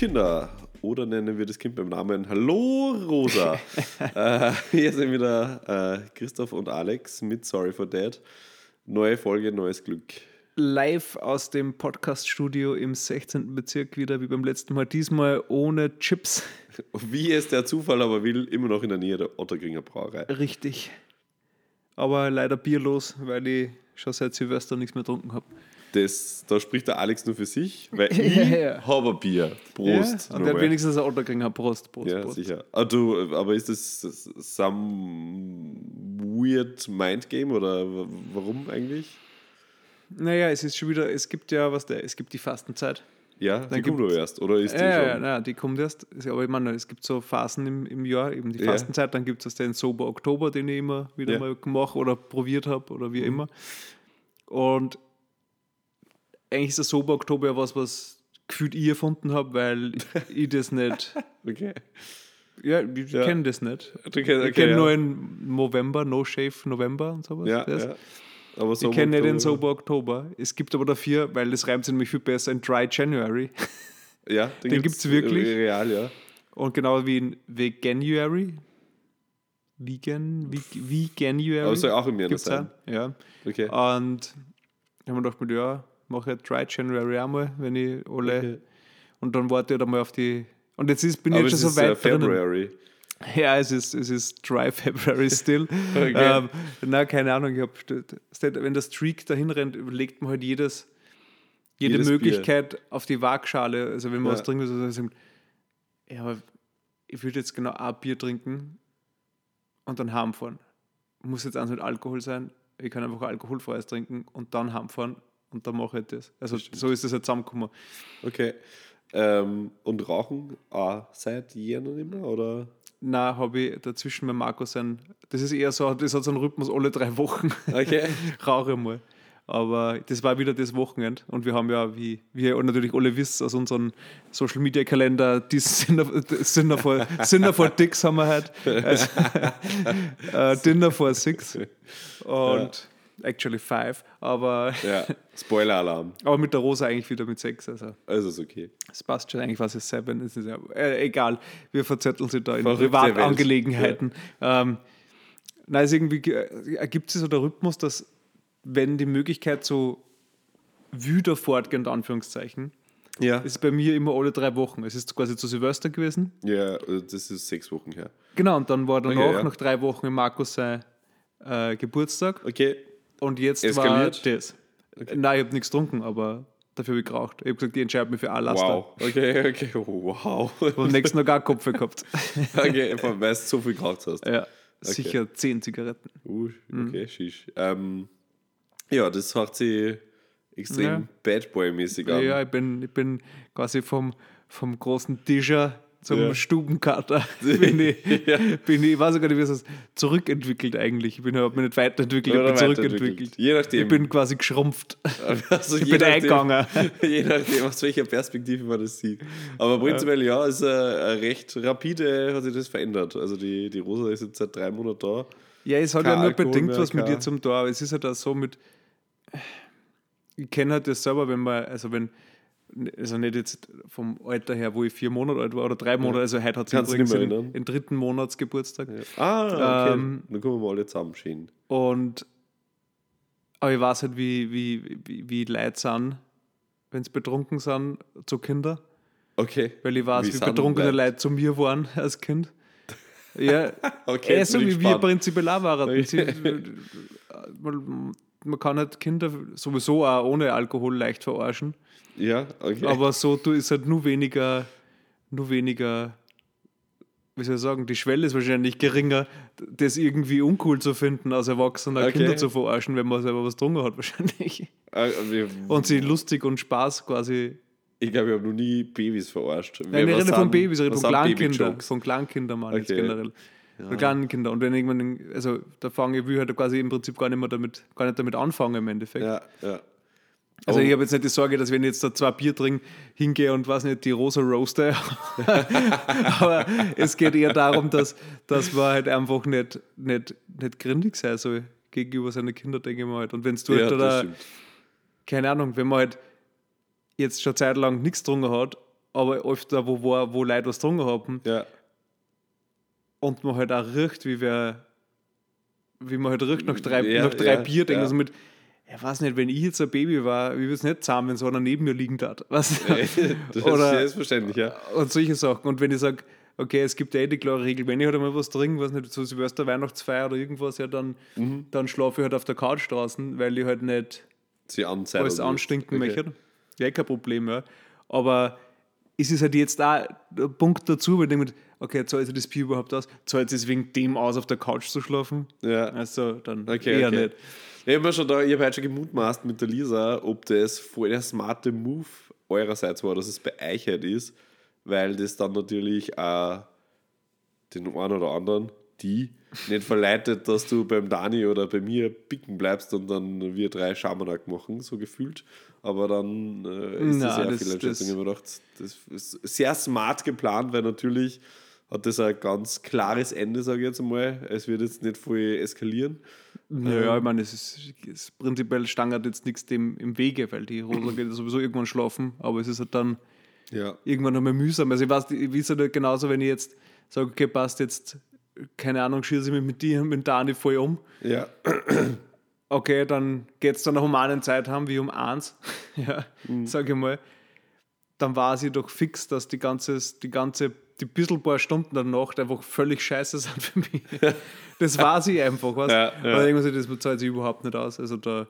Kinder. Oder nennen wir das Kind beim Namen Hallo Rosa. äh, hier sind wieder äh, Christoph und Alex mit Sorry for Dad. Neue Folge, neues Glück. Live aus dem Podcast-Studio im 16. Bezirk wieder wie beim letzten Mal. Diesmal ohne Chips. Wie es der Zufall aber will, immer noch in der Nähe der Ottergringer Brauerei. Richtig. Aber leider bierlos, weil ich schon seit Silvester nichts mehr getrunken habe. Das, da spricht der Alex nur für sich, weil Ja, ich ja. habe ein Bier. Prost. Ja, und der hat wenigstens ein Ottergringer. Prost, Prost, Ja, Prost. sicher. Ah, du, aber ist das some weird mind game oder warum eigentlich? Naja, es ist schon wieder, es gibt ja, was der, es gibt die Fastenzeit. Ja, die kommt nur erst. Oder ist die Ja, ja, schon? ja, die kommt erst. Aber ich meine, es gibt so Phasen im, im Jahr, eben die Ja. Fastenzeit, dann gibt es den Sober Oktober, den ich immer wieder Ja. mal gemacht oder probiert habe oder wie Mhm. immer. Und eigentlich ist der Sober Oktober ja was, was gefühlt ich erfunden habe, weil ich das nicht, Okay. ja, ich Ja. kenne das nicht. Okay, Ich okay, kenne ja. nur einen November, No Shave November und sowas. Ja, das. ja. Aber Ich kenne nicht den Sober Oktober. Es gibt aber dafür, weil das reimt sich nämlich viel besser, ein Dry January. Ja, Den gibt's wirklich? Real, ja. Und genau wie in Veganuary. Vegan, Ve- Veganuary. Aber es soll auch im gibt's sein. Ja. Okay. Und da haben wir gedacht, mit, ja, mache ich Dry January einmal, wenn ich alle. Okay. Und dann warte ich einmal auf die. Und jetzt ist, bin ich jetzt schon so äh, weit drinnen. February. Ja, es ist, es ist Dry February still. Okay. ähm, na, keine Ahnung. Ich hab, wenn der Streak dahin rennt, überlegt man halt jedes, jede Jedes Möglichkeit auf die Waagschale. Also wenn man Ja. was trinken will, so sagt, ja, aber ich würde jetzt genau ein Bier trinken und dann heimfahren. Muss jetzt eins mit Alkohol sein. Ich kann einfach alkoholfreies trinken und dann heimfahren und dann mache ich das. Also so ist das halt zusammengekommen. Okay. Ähm, und Rauchen auch seit Jänner nicht mehr? Oder? Na, habe ich dazwischen mit Markus ein, das ist eher so, das hat so einen Rhythmus alle drei Wochen. Okay. rauche mal. Aber das war wieder das Wochenende und wir haben ja, wie, wie ihr natürlich alle wisst, aus unserem Social Media Kalender, die Dinner, for, Dinner for Dicks haben wir halt. Also, äh, Dinner for Six und actually five. Aber, Ja. Spoiler-Alarm. aber mit der Rosa eigentlich wieder mit sechs. Also Also ist okay. es passt schon, eigentlich was es seven ist. es Ja, äh, egal, wir verzetteln sie da in Verrückte Privatangelegenheiten. Ähm, Nein, es irgendwie äh, ergibt sich so der Rhythmus, dass wenn die Möglichkeit so wieder fortgeht, in Anführungszeichen, Ja. ist bei mir immer alle drei Wochen. Es ist quasi zu Silvester gewesen. Ja, äh, das ist sechs Wochen her. Genau, und dann war danach Okay, ja. nach drei Wochen im Markus sein äh, Geburtstag. Okay. Und jetzt Eskaliert? war das. Nein, ich habe nichts getrunken, aber dafür habe ich geraucht. Ich habe gesagt, ich entscheide mich für Alaska. Wow. Okay, okay. Wow. Und am nächsten noch gar Kopf gehabt. okay, weil du so viel geraucht hast. ja, sicher zehn Zigaretten. Uh, okay, shish. Ähm, ja, das hat sich extrem Ja. Bad Boy-mäßig an. Ja, ich bin, ich bin quasi vom, vom großen Tischer zum Ja. Stubenkater. bin ich, bin ich, ich weiß gar nicht, wie es heißt, zurückentwickelt eigentlich. Ich bin mich nicht weiterentwickelt, ich bin zurückentwickelt. Je nachdem. Ich bin quasi geschrumpft. Also ich je bin nachdem- eingegangen. Je nachdem, aus welcher Perspektive man das sieht. Aber prinzipiell, ja, ist äh, recht rapide hat sich das verändert. Also die, die Rosa ist jetzt seit drei Monaten da. Ja, es hat ja nur Alkohol bedingt mehr, was mit dir zum Tor, aber es ist halt auch so mit. Ich kenne halt das selber, wenn man, also wenn, also nicht jetzt vom Alter her, wo ich vier Monate alt war oder drei Monate, also heute hat sie Kannst übrigens den, den dritten Monatsgeburtstag. Ah, okay. Ähm, Dann kommen wir mal alle zusammen schön. Und aber ich weiß halt, wie, wie, wie, wie Leute sind, wenn sie betrunken sind, zu Kindern. Okay. Weil ich weiß, Wie wie, betrunkene Leute? Zu mir waren als Kind. Ja, Okay, jetzt so wie wir prinzipiell auch waren. Man, kann halt Kinder sowieso auch ohne Alkohol leicht verarschen. Ja, okay. Aber so du ist halt nur weniger, nur weniger, wie soll ich sagen, die Schwelle ist wahrscheinlich geringer, das irgendwie uncool zu finden, als Erwachsener Okay. Kinder zu verarschen, wenn man selber was getrunken hat, wahrscheinlich. Wir- Und sie lustig und Spaß quasi. ich glaube, ich habe noch nie Babys verarscht. Nein, ich rede von Babys, ich rede von Kleinkindern. Von Kleinkindern, meine Okay. generell. Von kleinen Kindern. Und wenn irgendwann, also da fange ich, will halt quasi im Prinzip gar nicht mehr damit, gar nicht damit anfangen im Endeffekt. Ja, ja. Also Aber- ich habe jetzt nicht die Sorge, dass wenn ich jetzt da zwei Bier trinke, hingehe und weiß nicht, die rosa roaste. Aber es geht eher darum, dass, dass man halt einfach nicht, nicht, nicht grindig sein soll gegenüber seinen Kindern, denke ich mal halt. Und wenn du Ja, halt da, keine Ahnung, wenn man halt jetzt schon zeitlang nichts getrunken hat aber öfter, wo, wo, wo Leute was getrunken haben Ja. Und man halt auch riecht, wie wir, wie man halt riecht nach drei, Ja, nach drei ja, Bier, denkt ja. also mit, ich weiß nicht, wenn ich jetzt ein Baby war, wie würde es nicht zusammen, wenn so einer neben mir liegen hat. Was? Das Oder- ist selbstverständlich, ja. und solche Sachen. Und wenn ich sage, okay, es gibt ja eh die klare Regel, wenn ich halt einmal was trinke, was nicht, so Silvester, Weihnachtsfeier oder irgendwas, ja, dann, Mhm. dann schlafe ich halt auf der Couch draußen, weil ich halt nicht Sie alles anstinken okay. möchte. Ja, kein Problem, ja. Aber es ist halt jetzt auch der Punkt dazu, weil ich denke, okay, zahlt sich das Bier überhaupt aus? Zahlt es wegen dem aus, auf der Couch zu schlafen? Ja. Also dann Okay, eher okay. nicht. Ich habe schon da, ich habe heute schon gemutmaßt mit der Lisa, ob das voll der smarte Move eurerseits war, dass es bei euch halt ist, weil das dann natürlich auch den einen oder anderen, die, nicht verleitet, dass du beim Dani oder bei mir picken bleibst und dann wir drei Schamanak machen, so gefühlt. Aber dann äh, ist das ja das- viel Entscheidung. das- Ich habe mir gedacht, das ist sehr smart geplant, weil natürlich hat das ein ganz klares Ende, sage ich jetzt einmal. Es wird jetzt nicht voll eskalieren. Naja, ich meine, es ist, ist prinzipiell stangert jetzt nichts dem im Wege, weil die Rosa geht sowieso irgendwann schlafen, aber es ist halt dann Ja. irgendwann einmal mühsam. Also ich weiß, ich weiß halt genauso, wenn ich jetzt sage, okay, passt jetzt, keine Ahnung, schieße ich mich mit dir und mit Dani voll um. Ja, Okay, dann geht es dann nach humanen Zeit haben, wie um eins, ja, sage ich mal. Dann war sie doch fix, dass die ganze, die ganze, die bisschen paar Stunden danach einfach völlig scheiße sind für mich. Das war sie einfach, was? Ja, ja. Aber irgendwas, das zahlt sich überhaupt nicht aus. Also da,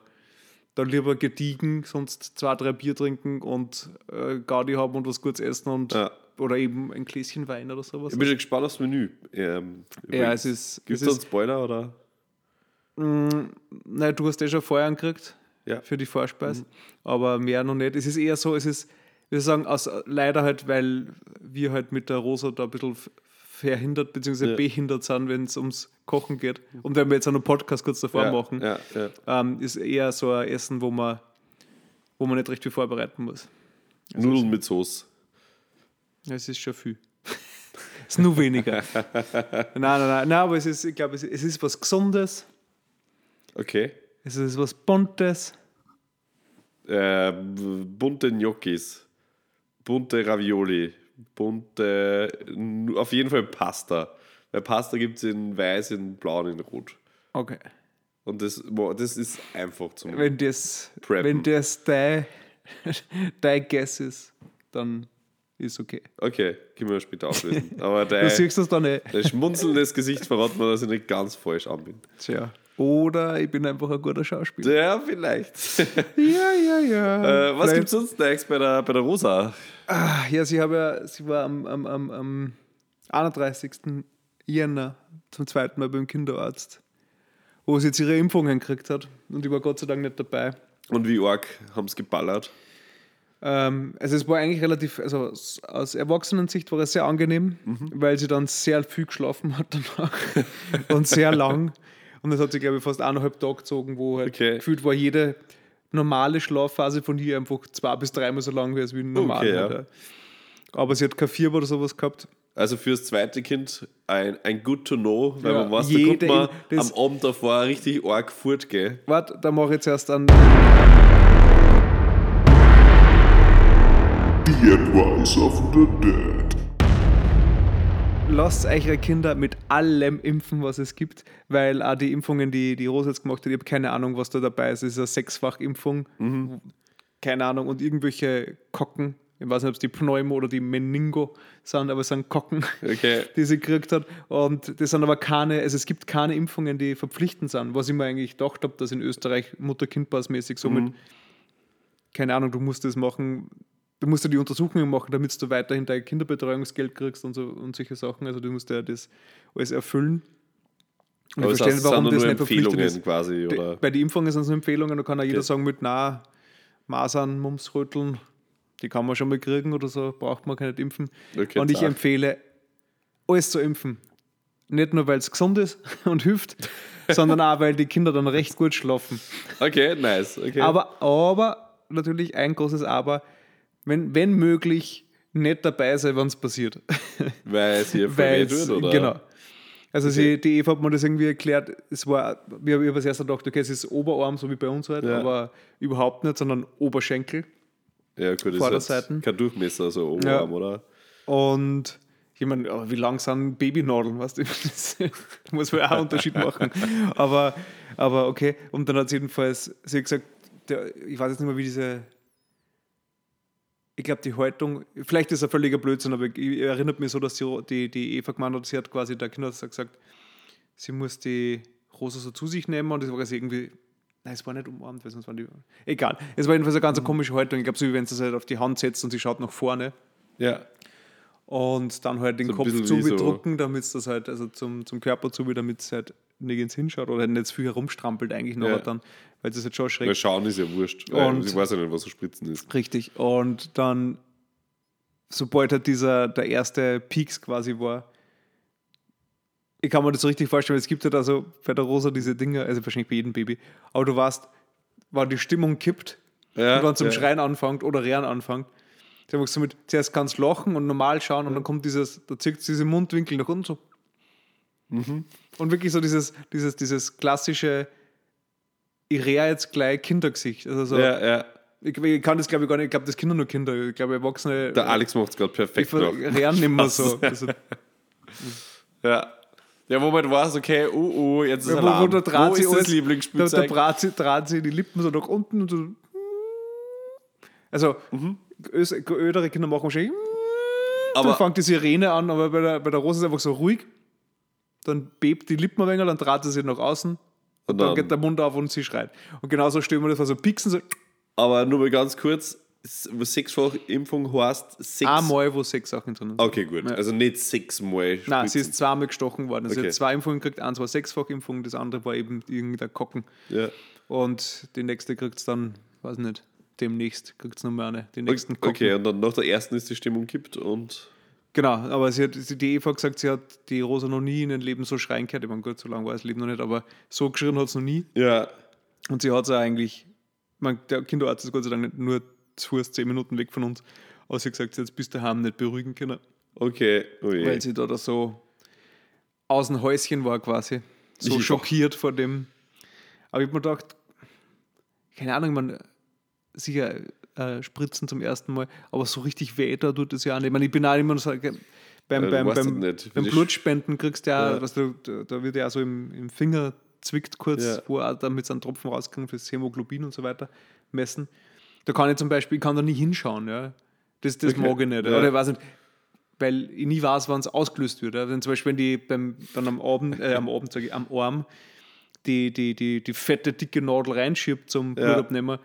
da lieber gediegen, sonst zwei, drei Bier trinken und äh, Gaudi haben und was Gutes essen und Ja. oder eben ein Gläschen Wein oder sowas. ich bin schon gespannt aufs Menü. Ähm, Ja, es ist, Gibt es ist einen Spoiler oder? Nein, du hast eh schon Feuer angekriegt Ja. Mhm. für die Vorspeise, aber mehr noch nicht. Es ist eher so, es ist, wir sagen, aus, leider halt, weil wir halt mit der Rosa da ein bisschen verhindert bzw. Ja. behindert sind, wenn es ums Kochen geht. Und wenn wir jetzt noch Podcast kurz davor ja, machen, Ja, ähm, ist eher so ein Essen, wo man, wo man nicht recht viel vorbereiten muss. Nudeln mit Soße. Es ist schon viel. es ist nur weniger. nein, nein, nein, nein, aber es ist, ich glaube, es, es ist was Gesundes, Okay. es ist was Buntes. Äh, bunte Gnocchis. Bunte Ravioli. Bunte. Auf jeden Fall Pasta. Weil Pasta gibt es in weiß, in blau und in rot. Okay. Und das, boah, das ist einfach zum. Wenn das, Preppen. wenn das dein, dein Guess ist, dann ist okay. Okay, können wir später auflösen. Aber Du der, siehst das dann eh. der schmunzelndes Gesicht verraten mir, dass ich nicht ganz falsch an bin. Tja. Oder ich bin einfach ein guter Schauspieler. Ja, vielleicht. Ja, ja, ja. äh, was gibt es sonst next bei der, bei der Rosa? Ah, ja, sie, habe ja, sie war am, am, am, am 31. Jänner zum zweiten Mal beim Kinderarzt, wo sie jetzt ihre Impfungen gekriegt hat. Und ich war Gott sei Dank nicht dabei. Und wie arg haben es geballert? Ähm, also es war eigentlich relativ, also aus, aus Erwachsenensicht war es sehr angenehm, weil sie dann sehr viel geschlafen hat danach und sehr lang. Und das hat sie, glaube ich, fast eineinhalb Tage gezogen, wo halt Okay. gefühlt war jede normale Schlafphase von ihr einfach zwei bis dreimal so lang wie normal. Okay, ja. Aber sie hat kein Fieber oder sowas gehabt. Also fürs zweite Kind ein, ein good to know, weil Ja, man weiß, da kommt man das- am Abend davor richtig arg fort, gell? Warte, da mache ich jetzt erst einen. The Advice of the Dead. Lasst eure Kinder mit allem impfen, was es gibt, weil auch die Impfungen, die die Rosa jetzt gemacht hat, ich habe keine Ahnung, was da dabei ist. Es ist eine Sechsfachimpfung. Keine Ahnung. Und irgendwelche Kocken, ich weiß nicht, ob es die Pneumo oder die Meningo sind, aber es sind Kocken, Okay. die sie gekriegt hat. Und das sind aber keine, also es gibt keine Impfungen, die verpflichtend sind, was ich mir eigentlich gedacht habe, dass in Österreich Mutter-Kind-Pass-mäßig so mit, keine Ahnung, du musst das machen, du musst ja die Untersuchungen machen, damit du weiterhin dein Kinderbetreuungsgeld kriegst und, so, und solche Sachen. Also du musst ja das alles erfüllen. Und Aber ich das heißt, verstehe warum das nicht verpflichtet ist. quasi, oder? Bei den Impfungen sind es nur Empfehlungen, da kann auch jeder Okay. sagen mit, na, Masern, Mumps, Röteln, die kann man schon mal kriegen oder so, braucht man keine impfen. Okay, und ich zart. empfehle, alles zu impfen. Nicht nur, weil es gesund ist und hilft, sondern auch, weil die Kinder dann recht gut schlafen. Okay, nice. Okay. Aber, aber natürlich ein großes Aber, wenn, wenn möglich, nicht dabei sein, wenn es passiert. weil Weil verwählt wird, oder? Genau. Also sie, die Eva hat mir das irgendwie erklärt, es war, wir haben als erster gedacht, okay, es ist Oberarm, so wie bei uns halt, Ja. aber überhaupt nicht, sondern Oberschenkel. Ja, gut, Vorderseiten. ist kein Durchmesser, so Ja. Oberarm, oder? Und ich meine, oh, wie lang sind Babynadeln? Weißt du? Das muss man auch einen Unterschied machen. Aber, aber okay. Und dann hat sie jedenfalls, sie hat gesagt, der, ich weiß jetzt nicht mehr, wie diese. Ich glaube, die Haltung, vielleicht ist ein völliger Blödsinn, aber ich, erinnert mich so, dass sie, die, die Eva gemeint hat, sie hat quasi der Kinderarzt gesagt, sie muss die Rosa so zu sich nehmen und das war quasi irgendwie. Nein, es war nicht umarmt, weil sonst waren die. Egal. Es war jedenfalls eine ganz komische Haltung. Ich glaube, so wie wenn sie es halt auf die Hand setzt und sie schaut nach vorne Ja. und dann halt den So Kopf bisschen zu wie so- damit es das halt, also zum, zum Körper zu, damit es halt nirgends hinschaut oder nicht viel herumstrampelt eigentlich noch Ja. dann, weil das halt schon schräg Weil schauen ist ja wurscht. Und- ich weiß ja nicht, was so Spritzen ist. Richtig. Und dann, sobald halt dieser, der erste Peaks quasi war, ich kann mir das so richtig vorstellen, es gibt halt also bei der Rosa diese Dinge, also wahrscheinlich bei jedem Baby, aber du weißt, wann die Stimmung kippt Ja, und dann zum ja. Schreien anfängt oder Rehren anfängt. Da machst du mit, zuerst kannst du lachen und normal schauen und dann kommt dieses, da zieht diese Mundwinkel nach unten so. Mhm. Und wirklich so dieses, dieses, dieses klassische, ich rehe jetzt gleich Kindergesicht. Also so, Ja, ja. ich, ich kann das glaube ich gar nicht, ich glaube, das Kinder nur Kinder. Ich glaube, Erwachsene Der Alex macht es gerade ich perfekt rehren nicht mehr so. Also, Ja. Ja, wo man weiß, okay, oh, oh, jetzt ist wo, wo Alarm. der Draht wo ist das alles- Da, da Lieblingsspielzeug? draht sie, die Lippen so nach unten und so. Also, ös- ödere Kinder machen wahrscheinlich. dann Aber fängt die Sirene an, aber bei der, bei der Rose ist es einfach so ruhig. Dann bebt die Lippen ein wenig, dann draht sie sich nach außen. Und Dann dann- geht der Mund auf und sie schreit. Und genauso stellen wir das vor, so Pixen, so Aber nur mal ganz kurz, sechsfach Impfung heißt, sechs... einmal, wo sechs Sachen drin sind. Okay, gut. Ja. Also nicht sechsmal Nein, sie ist zweimal gestochen worden. Also sie Okay. hat zwei Impfungen gekriegt, eins war Sechsfachimpfung, das andere war eben irgendein Kocken. Ja. Und die nächste kriegt es dann, weiß nicht, demnächst kriegt es nochmal eine. Den nächsten Okay, Kocken. okay, und dann nach der ersten ist die Stimmung kippt und... Genau, aber sie hat, die Eva gesagt, sie hat die Rosa noch nie in ihrem Leben so schreien gehört. Ich meine, gut, so lange war das Leben noch nicht, aber so geschrien hat es noch nie. Ja. Und sie hat es eigentlich, ich meine, der Kinderarzt ist Gott sei Dank nicht nur zu Fuß zehn Minuten weg von uns, aber sie hat gesagt, sie hat es bis daheim nicht beruhigen können, Okay. Oh je. weil sie da, da so aus dem Häuschen war quasi. So Ja. schockiert vor dem. Aber ich habe mir gedacht, keine Ahnung, man sicher äh, spritzen zum ersten Mal, aber so richtig weh da tut es ja auch nicht. Ich meine, ich bin auch immer so, beim, du beim, beim, beim die Blutspenden kriegst du ja, Ja. weißt du, da, wird ja so im, im Finger zwickt kurz, Ja. wo auch damit so ein Tropfen rauskommt fürs Hämoglobin und so weiter messen. Da kann ich zum Beispiel, ich kann da nie hinschauen, ja. Das, das Okay. mag ich nicht. Ja. Oder ich weiß nicht, weil ich nie weiß, wann es ausgelöst wird. Wenn zum Beispiel wenn die beim, dann am Abend, äh, am Abend sage ich, am Arm die, die, die, die fette, dicke Nadel reinschiebt zum Ja. Blutabnehmer,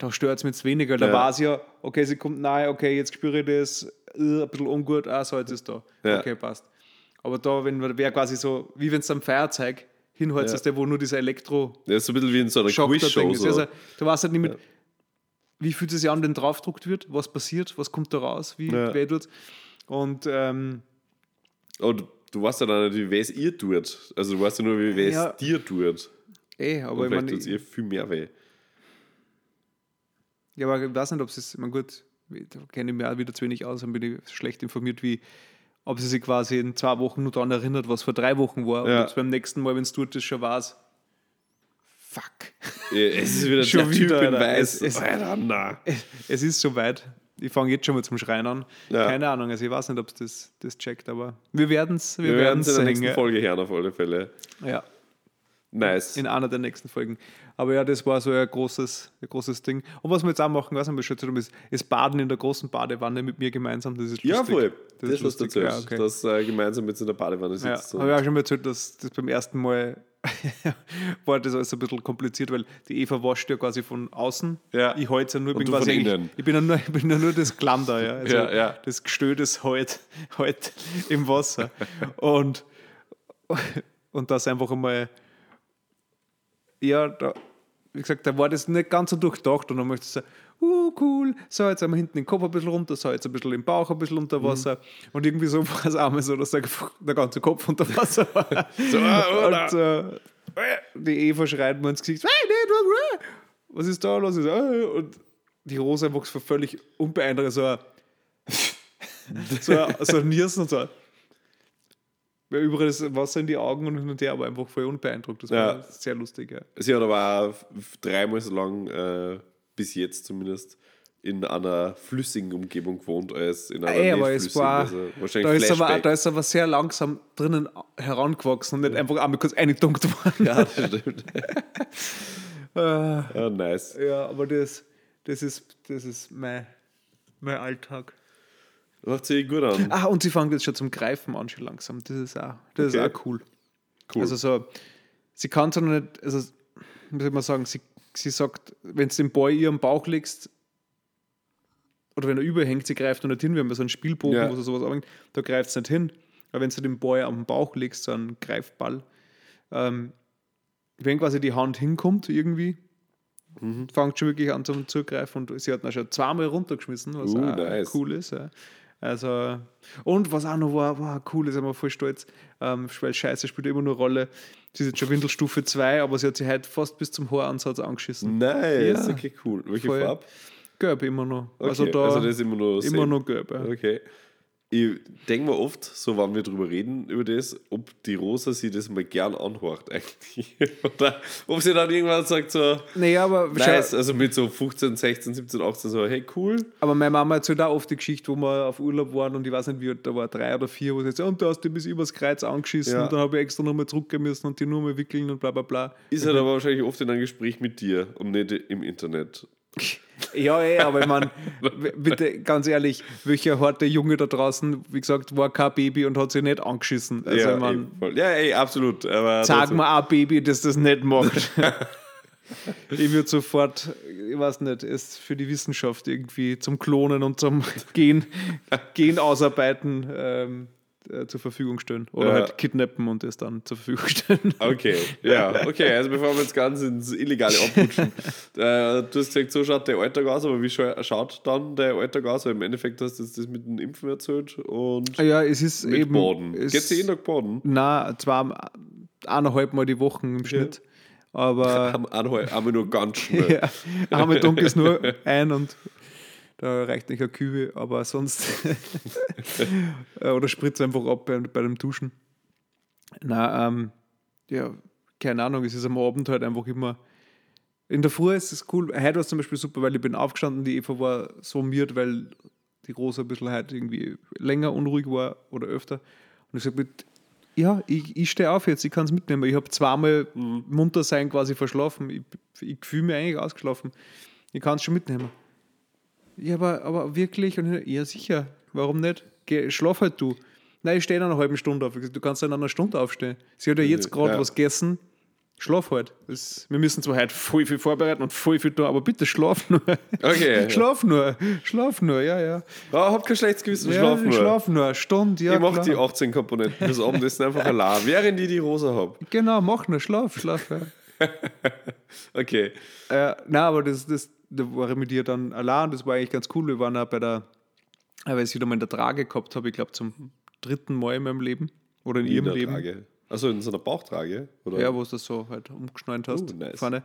da stört es mich jetzt weniger. Da Ja. weiß ich ja, okay, sie kommt nahe, okay, jetzt spüre ich das, äh, ein bisschen ungut, ah, so, jetzt ist da. Ja. Okay, passt. Aber da, wenn wäre quasi so, wie wenn es am Feuerzeug hinholst, Ja. ist der, wo nur dieser Elektro Ja, ist so ein bisschen wie in so einer da Quizshow. So. Also, du weißt halt nicht mit, wie fühlt es sich an, wenn draufgedruckt wird, was passiert, was kommt da raus, wie Ja. weh tut's. Und ähm, Aber du, weißt ja dann nicht, wie weh es ihr tut. Also du weißt ja nur, wie Ja. es dir tut. eh, aber ich vielleicht meine, tut es ihr viel mehr weh. Ja, aber ich weiß nicht, ob es ist, ich meine, gut, da kenne ich mich auch wieder zu wenig aus und bin ich schlecht informiert, wie ob sie sich quasi in zwei Wochen nur daran erinnert, was vor drei Wochen war Ja. und es beim nächsten Mal, wenn es tut, das schon weiß. Fuck. Ja, Es ist wieder Schon der Typ wieder, in. Weiß. Es- es-. Es ist soweit. Ich fange jetzt schon mal zum Schreien an. Ja. Keine Ahnung, also ich weiß nicht, ob es das, das checkt, aber wir werden es wir Wir werden werden's es in der nächsten. Folge hören, auf alle Fälle. Ja. Nice. in einer der nächsten Folgen. Aber ja, das war so ein großes, ein großes Ding. Und was wir jetzt auch machen, was wir schon erzählt haben, ist, ist Baden in der großen Badewanne mit mir gemeinsam. Das ist lustig. ja, voll. Das, Das, ist was erzählst. Ja, okay. Dass äh, gemeinsam jetzt in der Badewanne ja, sitzt. habe ich auch schon mal erzählt, dass das beim ersten Mal war das alles ein bisschen kompliziert, weil die Eva wascht ja quasi von außen. Ja. Ich halte ja nur, bin quasi. Ich bin ja nur, ich bin ja nur das Glander, ja. Also Ja, ja. Das Gestö des halt, halt im Wasser. Und, und das einfach einmal ja, da, wie gesagt, da war das nicht ganz so durchdacht und dann möchte ich sagen, uh, cool, so, jetzt wir hinten den Kopf ein bisschen runter, so, jetzt ein bisschen im Bauch ein bisschen unter Wasser und irgendwie so war es einmal so, dass der, der ganze Kopf unter Wasser war. So, oder? und äh, die Eva schreit mir ins Gesicht, "Hey, nicht, was- was ist da los? "Äh", Und die Rosa einfach so völlig unbeeindruckt, so, ein- so, ein- so ein Niersen und so. Weil Überall das Wasser in die Augen und hin und her, aber einfach voll unbeeindruckt. Das war Ja. sehr lustig, ja. Sie hat aber auch dreimal so lang äh, bis jetzt zumindest in einer flüssigen Umgebung gewohnt als in einer Ey, aber es war, also da, ist aber, da ist aber sehr langsam drinnen herangewachsen und nicht einfach einmal kurz eingedunkt worden. ja, das stimmt. Äh, ja, nice. ja, aber das, das ist, das ist mein, mein Alltag. Macht sich gut an. Ah, und sie fangen jetzt schon zum Greifen an, schon langsam. Das ist auch, das Okay. ist auch cool. Cool. Also so, sie kann es noch nicht, also wie soll man sagen, sie, sie sagt, wenn du den Boy ihr am Bauch legst, oder wenn er überhängt, sie greift noch nicht hin, wir haben ja so einen Spielbogen, Ja. wo sie sowas abhängt, da greift es nicht hin. Aber wenn du den Boy am Bauch legst, so einen Greifball, ähm, wenn quasi die Hand hinkommt irgendwie, Mhm. fängt schon wirklich an zum Zugreifen und sie hat ihn schon zweimal runtergeschmissen, was Uh, auch nice. cool ist. Ja. Also, und was auch noch war, war cool, ist immer voll stolz, ähm, weil Scheiße spielt immer nur eine Rolle. Sie ist jetzt schon Windelstufe 2, aber sie hat sich heute fast bis zum Haaransatz angeschissen. Nice, Ja. okay, cool. Welche. Farbe? Gelb immer noch. Okay, Also da also das ist immer nur immer same. noch gelb. Ja. Okay. Ich denke mir oft, so wenn wir drüber reden, über das, ob die Rosa sie das mal gern anhört eigentlich. Oder ob sie dann irgendwann sagt so, Naja, aber, nice, also mit so 15, 16, 17, 18 so, hey cool. aber meine Mama erzählt auch oft die Geschichte, wo wir auf Urlaub waren und ich weiß nicht, wie da war, drei oder vier, wo sie sagt, und du hast dich bis übers Kreuz angeschissen Ja. und dann habe ich extra nochmal zurückgehen müssen und die nur mal wickeln und bla bla bla. Ist halt aber wahrscheinlich oft in einem Gespräch mit dir und nicht im Internet. Ja, eh, aber ich meine, bitte ganz ehrlich, welcher harte Junge da draußen, wie gesagt, war kein Baby und hat sich nicht angeschissen. Also, ja, ich mein, ey, ja, ey, absolut. Aber sag mal ein Baby, das das nicht macht. ich würde sofort, ich weiß nicht, es für die Wissenschaft irgendwie zum Klonen und zum Gen, Gen ausarbeiten ähm, äh, zur Verfügung stellen. Oder Ja. halt kidnappen und es dann zur Verfügung stellen. Okay, ja, okay. Also bevor wir jetzt ganz ins Illegale abrutschen. äh, du hast gesagt, so schaut der Alltag aus, aber wie scha- schaut dann der Alltag aus? Weil im Endeffekt hast du das mit dem Impfen erzählt und Ja, es ist mit eben. Baden. es- Geht's jeden Tag baden? Nein, zwar eineinhalb Mal die Woche im Schnitt. Aber Am- Einmal, einmal nur ganz schnell. ja, einmal dunkel ist nur ein und da reicht nicht eine Kühe, aber sonst. Äh, Oder spritze einfach ab bei, bei dem Duschen. Na, ähm, ja, keine Ahnung, es ist am Abend halt einfach immer. In der Früh ist es cool. Heute war es zum Beispiel super, weil ich bin aufgestanden, die Eva war so miert, weil die Rosa ein bisschen heute irgendwie länger unruhig war oder öfter. Und ich sage, ja, ich, ich stehe auf jetzt, ich kann es mitnehmen. Ich habe zweimal munter sein quasi verschlafen. Ich, ich fühle mich eigentlich ausgeschlafen. Ich kann es schon mitnehmen. Ja, aber, aber wirklich? Und ja, sicher. Warum nicht? Geh, schlaf halt du. Nein, ich stehe in einer halben Stunde auf. Du kannst in einer Stunde aufstehen. Sie hat ja jetzt gerade Ja. was gegessen. Schlaf halt. Das, wir müssen zwar heute voll viel vorbereiten und voll viel tun, aber bitte schlaf nur. Okay. schlaf nur. Schlaf nur, ja, ja. Ah, hab kein schlechtes Gewissen, ja schlaf nur. Schlaf nur. Stunde, ja. ich mach klar. die 18 Komponenten fürs Abendessen einfach allein, während ich die Rosa hab. Genau, mach nur. Schlaf, schlaf. Ja. Okay. Äh, na, aber das, das, da war ich mit ihr dann allein, das war eigentlich ganz cool. Wir waren auch bei der, äh, weil ich wieder mal in der Trage gehabt habe, ich glaube zum dritten Mal in meinem Leben oder in In ihrem der Leben. Trage. Also in so einer Bauchtrage? Oder? Ja, wo du das so halt umgeschnallt hast Oh, nice. vorne.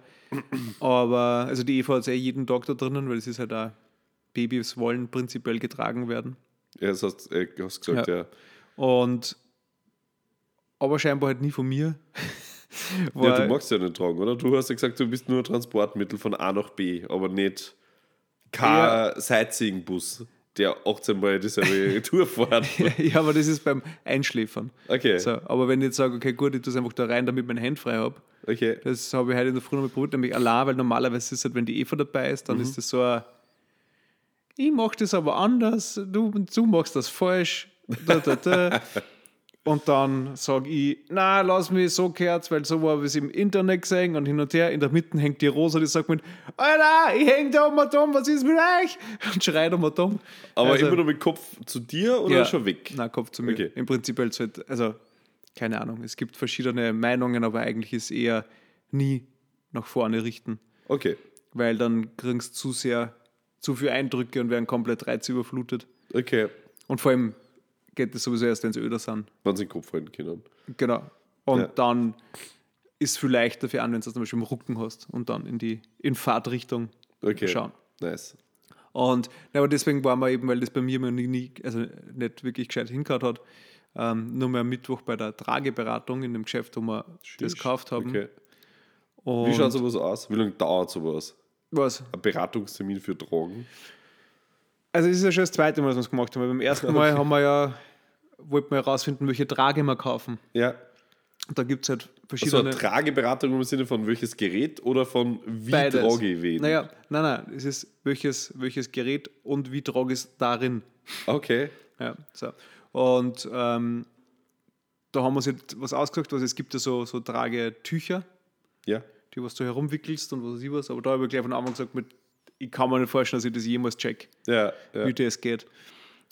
Aber also die Eva hat es eh jeden Tag da drinnen, weil es ist halt auch, Babys wollen prinzipiell getragen werden. Ja, das hast äh, hast gesagt, ja. Und aber scheinbar halt nie von mir. Ja, du magst ja nicht tragen, oder? Du hast ja gesagt, du bist nur Transportmittel von A nach B, aber nicht kein Sightseeing-Bus, der 18 Mal dieselbe Tour fährt. ja, aber das ist beim Einschläfern. Okay, So, aber wenn ich jetzt sage, okay, gut, ich tue es einfach da rein, damit ich mein Hand frei habe, okay. das habe ich heute in der Früh noch mal probiert, nämlich allein, weil normalerweise ist es halt, wenn die Eva dabei ist, Mhm. dann ist das so ein, ich mache das aber anders, du, du machst das falsch. Da, da, da. Und dann sage ich, na, lass mich so gehört, weil so habe ich es im Internet gesehen und hin und her. In der Mitte hängt die Rosa, die sagt mir, Alter, ich hänge da um dumm, was ist mit euch? Und schreit um dumm. Aber Also- immer nur mit Kopf zu dir oder schon weg? Nein, Kopf zu mir. Okay. Im Prinzip halt, also keine Ahnung, es gibt verschiedene Meinungen, aber eigentlich ist eher nie nach vorne richten, Okay, weil dann kriegst du zu sehr, zu viele Eindrücke und werden komplett reizüberflutet. okay. Und vor allem geht es sowieso erst, wenn sie öder sind. Wenn sie den Kopf halten können. Genau. Und Ja. dann ist es viel leichter für an, wenn du zum Beispiel im Rücken hast und dann in die in Fahrtrichtung Okay, schauen. nice. Und ja, aber deswegen waren wir eben, weil das bei mir immer nie, also nicht wirklich gescheit hingehört hat, ähm, nur mal am Mittwoch bei der Trageberatung in dem Geschäft, wo wir das gekauft haben. Okay. Wie schaut sowas aus? Wie lange dauert sowas? Was? Ein Beratungstermin für Drogen. Also es ist ja schon das zweite Mal, dass wir es gemacht haben. Weil beim ersten Mal haben wir ja, wollten wir herausfinden, welche Trage wir kaufen. Ja. Und da gibt es halt So verschiedene. eine Trageberatung im Sinne von welches Gerät oder von wie Beides. trage ich wen? Naja, nein, nein, es ist welches, welches Gerät und wie trage es darin. Okay. Ja, so. Und ähm, da haben wir uns jetzt was ausgesucht, also es gibt ja so, so Tragetücher, Ja. die was du herumwickelst und was weiß ich was, aber da habe ich gleich von Anfang gesagt, mit, ich kann mir nicht vorstellen, dass ich das jemals check, Ja. ja. wie das geht.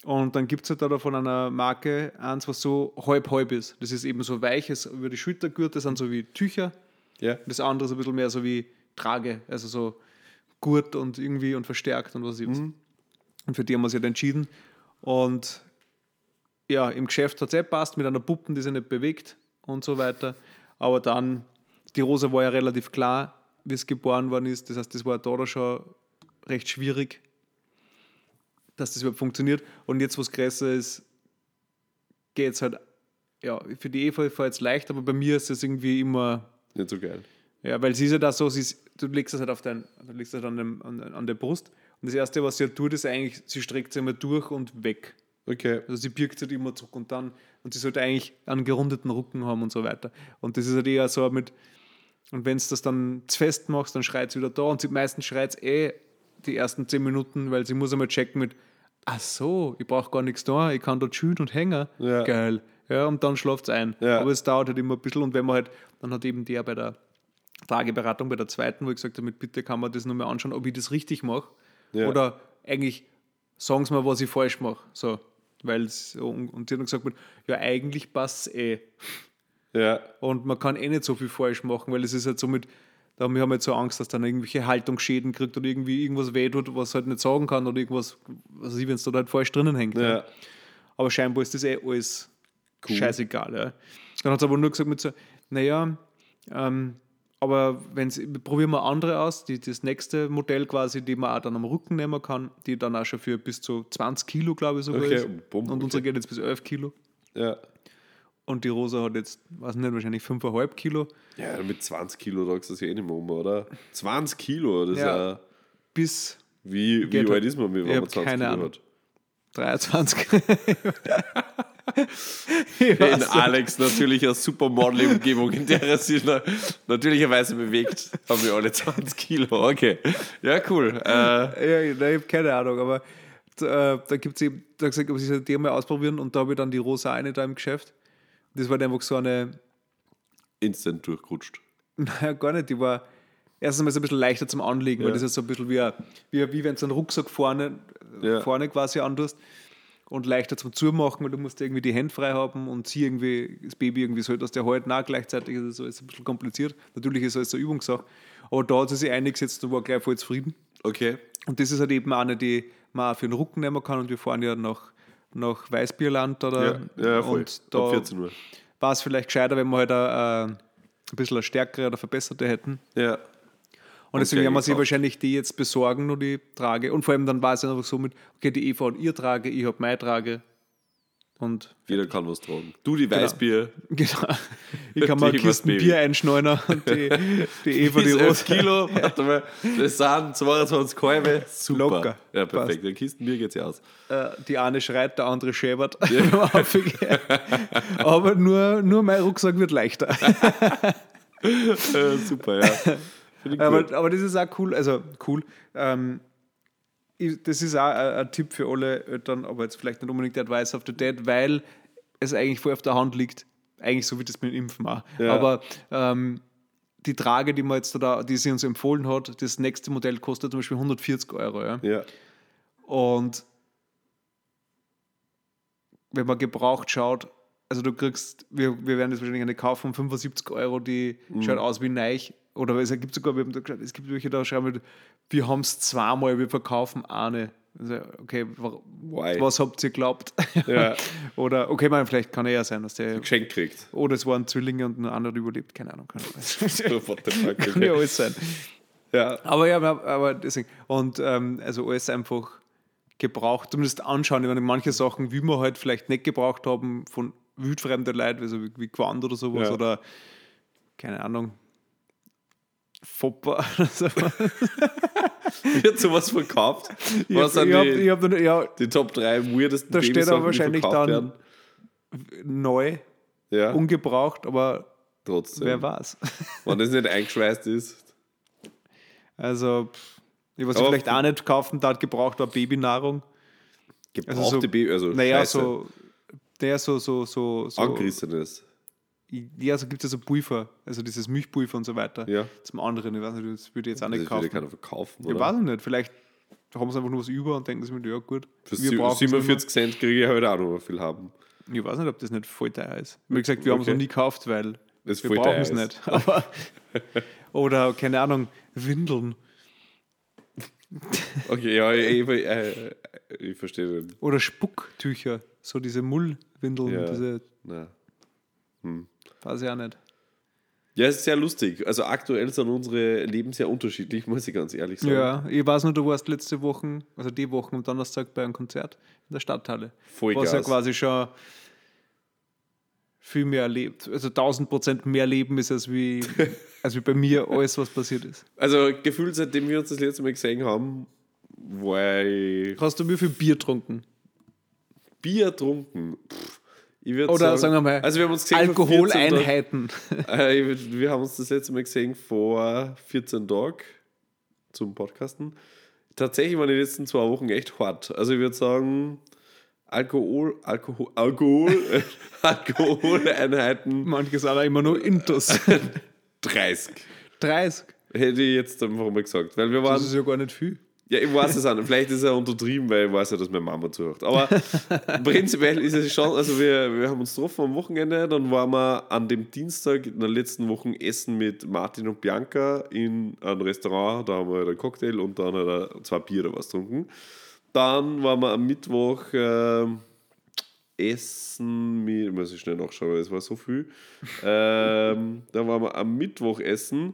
Und dann gibt es halt da von einer Marke eins, was so halb-halb ist. Das ist eben so weiches über die Schultergürtel, das sind so wie Tücher. ja. Das andere ist ein bisschen mehr so wie Trage, also so Gurt und irgendwie und verstärkt und was ich was. Und für die haben wir uns halt entschieden. Und ja, im Geschäft hat es eh passt, mit einer Puppen, die sich nicht bewegt und so weiter. Aber dann, die Rosa war ja relativ klar, wie es geboren worden ist. Das heißt, das war da schon recht schwierig, dass das überhaupt funktioniert. Und jetzt, was größer ist, geht es halt, ja, für die Eva fällt es leicht, aber bei mir ist es irgendwie immer Nicht so geil. ja, weil sie ist ja da so, sie ist, du legst das halt auf dein, du legst das halt an, dem, an, an der Brust. Und das Erste, was sie halt tut, ist eigentlich, sie streckt sie immer durch und weg. Okay. Also sie birgt sich immer zurück und dann, und sie sollte eigentlich einen gerundeten Rücken haben und so weiter. Und das ist halt eher so mit, und wenn du das dann zu fest machst, dann schreit sie wieder da und sie meistens schreit eh die ersten zehn Minuten, weil sie muss einmal checken mit, ach so, ich brauche gar nichts da, ich kann dort schütten und hängen. Ja. Geil. Ja, und dann schläft es ein. Ja. Aber es dauert halt immer ein bisschen und wenn man halt, dann hat eben der bei der Tageberatung, bei der zweiten, wo ich gesagt habe, mit, bitte kann man das nochmal anschauen, ob ich das richtig mache. Ja. Oder eigentlich sagen sie mir, was ich falsch mache. So. Weil's, und, hat dann gesagt, ja, eigentlich passt es eh. Ja. Und man kann eh nicht so viel falsch machen, weil es ist halt so mit, da haben wir jetzt so Angst, dass dann irgendwelche Haltungsschäden kriegt oder irgendwie irgendwas wehtut, was halt nicht sagen kann oder irgendwas, was ich, wenn es da halt falsch drinnen hängt. Ja. Aber scheinbar ist das eh alles Cool. scheißegal. Ja. Dann hat sie aber nur gesagt mit so, naja, ähm, aber wenn's, probieren wir andere aus, die, das nächste Modell quasi, die man auch dann am Rücken nehmen kann, die dann auch schon für bis zu 20 Kilo, glaube ich, sogar Okay, ist. Und unsere geht jetzt bis 11 Kilo. Ja. Und die Rosa hat jetzt, weiß nicht, wahrscheinlich 5,5 Kilo. Ja, mit 20 Kilo tragst du das ja eh nicht mehr um, oder? 20 Kilo, das ist Ja. ja. Bis Wie, wie alt ist man, wenn Ich man hab 20 keine Kilo Ahnung. hat? 23. ich In weiß nicht. Alex natürlich eine Supermodel-Umgebung, in der er sich na natürlicherweise bewegt, haben wir alle 20 Kilo. Okay. Ja, cool. Äh, Ja, ich, nein, ich habe keine Ahnung, aber äh, da gibt es eben, da gesagt, ob sie die mal ausprobieren und da habe ich dann die rosa eine da im Geschäft. Das war dann einfach so eine, instant durchgerutscht. naja, gar nicht, die war erstens mal so ein bisschen leichter zum Anlegen, weil Ja. das ist so ein bisschen wie, ein- wie, wie wenn du einen Rucksack vorne, Ja. vorne quasi antust und leichter zum Zumachen, weil du musst irgendwie die Hände frei haben und sie irgendwie, das Baby irgendwie so, dass der halt nach gleichzeitig ist, so ist ein bisschen kompliziert. Natürlich ist so eine Übungssache, aber da hat sie sich eingesetzt und war gleich voll zufrieden. Okay. Und das ist halt eben eine, die man auch für den Rücken nehmen kann. Und wir fahren ja nach, nach Weißbierland oder Ja, ja voll. und Ab da 14 Uhr. war es vielleicht gescheiter, wenn wir halt ein, ein bisschen eine stärkere oder verbesserte hätten. Ja. Und deswegen gleich werden wir sie wahrscheinlich die jetzt besorgen, nur die Trage. Und vor allem dann war es einfach so mit, okay, die Eva hat ihr Trage, ich habe meine Trage. Und Jeder kann was tragen. Du die Weißbier. genau, ich kann mal Kisten Baby. Bier einschneiden und die, die Eva die Bis 11 Rose. Kilo. Warte mal. Das sind 22 Kolbe. Super. Locker. Ja, Passt. perfekt. Ein Kistenbier geht's ja aus. Äh, die eine schreit, der andere schäbert. Aber nur, nur mein Rucksack wird leichter. Äh, super, ja. Aber, aber das ist auch cool. Also cool. Ähm, das ist auch ein, ein Tipp für alle Eltern, aber jetzt vielleicht nicht unbedingt der Advice of the Dad, weil es eigentlich voll auf der Hand liegt. Eigentlich so wie das mit dem Impfen auch. Ja. Aber ähm, die Trage, die man jetzt da, die sie uns empfohlen hat, das nächste Modell kostet zum Beispiel 140 Euro. Ja? ja. Und wenn man gebraucht schaut, also du kriegst, wir, wir werden das wahrscheinlich eine kaufen um 75 Euro, die schaut aus wie neu. Oder es gibt sogar, wir haben da geschaut, es gibt welche da schreiben, wir haben es zweimal, wir verkaufen eine. Also, okay, Why? was habt ihr geglaubt? Ja. Oder, okay, man, vielleicht kann er ja sein, dass der, Geschenk kriegt. oder es waren Zwillinge und ein anderer überlebt, keine Ahnung. Fuck, kann ja alles sein. Ja. Aber ja, aber deswegen. Und ähm, also alles einfach gebraucht, zumindest anschauen. Ich meine, manche Sachen, wie wir halt vielleicht nicht gebraucht haben, von wildfremden Leuten, also wie, wie Quant oder sowas, Ja. oder keine Ahnung, Fopper oder so. Wird sowas verkauft? Ich Was sind ich hab, die, ich hab, dann- ja, die Top 3 weirdesten Da steht aber wahrscheinlich dann- werden? neu, Ja, ungebraucht, aber trotzdem. wer war's? Wenn das nicht eingeschweißt ist. Also, ich was ich Aber- vielleicht auch nicht kaufen darf, gebraucht war Babynahrung. Gebrauchte Also so- Baby, also Naja, Scheiße. so, der so, so, so, so. Angerissenes. Ja, so gibt es ja so Pulver, also dieses Milchpulver und so weiter. Ja. Zum anderen, ich weiß nicht, das würde ich jetzt auch Das nicht würde kaufen. keiner verkaufen, Ich oder? weiß nicht, vielleicht haben sie einfach nur was über und denken sie mir, ja gut, Für wir sie- brauchen 47 Cent kriege ich heute auch noch viel haben. Ich weiß nicht, ob das nicht voll teuer ist. Wie gesagt, wir haben es Okay. noch nie gekauft, weil Das wir brauchen es ist. nicht. Aber, oder, keine Ahnung, Windeln Okay, ja, ich, ich, äh, ich verstehe oder Spucktücher, so diese Mullwindeln, Ja. diese, Na. weiß ich auch nicht. Ja, es ist sehr lustig. Also aktuell sind unsere Leben sehr unterschiedlich, muss ich ganz ehrlich sagen. Ja, ich weiß nur, du warst letzte Woche, also die Woche am Donnerstag bei einem Konzert in der Stadthalle. Vollgas. Was ja quasi schon viel mehr lebt. Also 1000 Prozent mehr Leben ist, als wie, als wie bei mir alles, was passiert ist. Also gefühlt, seitdem wir uns das letzte Mal gesehen haben, war ich Hast du wie viel Bier getrunken? Bier getrunken. Pff, Oder sagen wir mal, also wir haben uns gesehen vor 14 Tagen. Alkoholeinheiten. Äh, wir haben uns das letzte Mal gesehen vor 14 Tagen zum Podcasten. Tatsächlich waren die letzten zwei Wochen echt hart. Also ich würde sagen, Alkohol, Alkohol, Alkohol, Alkoholeinheiten Manche sind auch immer nur Intus. 30. 30. Hätte ich jetzt einfach mal gesagt. Weil wir waren. Das ist ja gar nicht viel. Ja, ich weiß es auch nicht. Vielleicht ist er untertrieben, weil ich weiß ja, dass meine Mama zuhört. Aber prinzipiell ist es schon, also wir, wir haben uns getroffen am Wochenende, dann waren wir an dem Dienstag in der letzten Woche essen mit Martin und Bianca in einem Restaurant, da haben wir halt einen Cocktail und dann halt zwei Bier oder was getrunken. Dann waren wir am Mittwoch ähm, essen mit, muss ich schnell nachschauen, weil es war so viel. ähm, dann waren wir am Mittwoch essen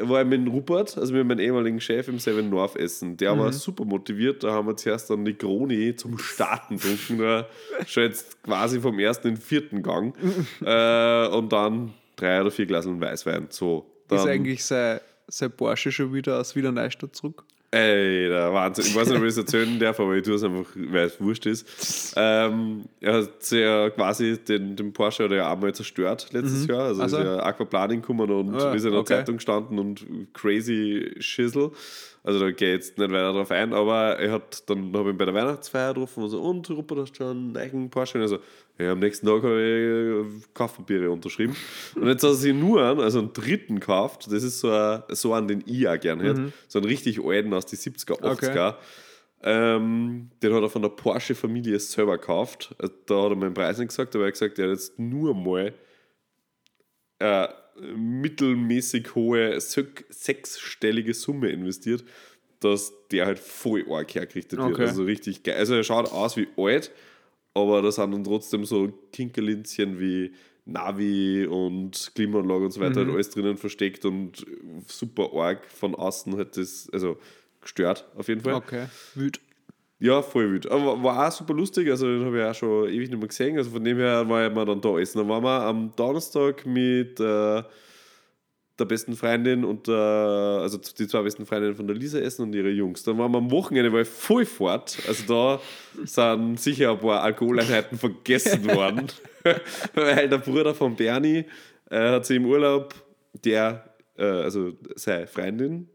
war ich mit Rupert, also mit meinem ehemaligen Chef im Seven North essen. Der war super motiviert. Da haben wir zuerst dann Negroni zum Starten getrunken. Da schon jetzt quasi vom ersten in den vierten Gang. äh, und dann drei oder vier Glaseln Weißwein. So. Dann, Ist eigentlich sein, sein Porsche schon wieder aus Wiener Neustadt zurück? Ey, der Wahnsinn. Ich weiß nicht, ob ich es erzählen darf, aber ich tue es einfach, weil es wurscht ist. Ähm, er hat ja quasi den, den Porsche hat er ja einmal zerstört letztes Jahr. Also, Also? ist ja Aquaplaning gekommen und Ah, ist in der okay. Zeitung gestanden und crazy Schissel. Also da gehe ich jetzt nicht weiter drauf ein, aber er hat dann habe ich ihn bei der Weihnachtsfeier getroffen und so, und Rupert, hast du schon einen eigenen Porsche? Und er so, ja, am nächsten Tag habe ich äh, Kaufpapiere unterschrieben. Und jetzt hat er sich nur einen, also einen dritten gekauft. Das ist so, ein, so einen, den ich auch gerne hätte. So einen richtig alten aus den 70er, 80er. Ähm, den hat er von der Porsche-Familie selber gekauft. Also, da hat er meinen Preis nicht gesagt, aber er hat gesagt, er hat jetzt nur mal äh, mittelmäßig hohe sech- sechsstellige Summe investiert, dass der halt voll arg hergerichtet wird. Okay. Also richtig geil. Also er schaut aus wie alt, aber da sind dann trotzdem so Kinkerlinzchen wie Navi und Klimaanlage und so weiter Mhm. halt alles drinnen versteckt und super arg von außen hat das, also gestört auf jeden Fall. Okay, wüt. Ja, voll wild. Aber war auch super lustig. Also, den habe ich auch schon ewig nicht mehr gesehen. Also, von dem her war ich mal dann da essen. Dann waren wir am Donnerstag mit äh, der besten Freundin und der, also die zwei besten Freundinnen von der Lisa essen und ihre Jungs. Dann waren wir am Wochenende, ich voll fort. Also, da sind sicher ein paar Alkoholeinheiten vergessen worden. Weil der Bruder von Bernie äh, hat sie im Urlaub, der, äh, also seine Freundin,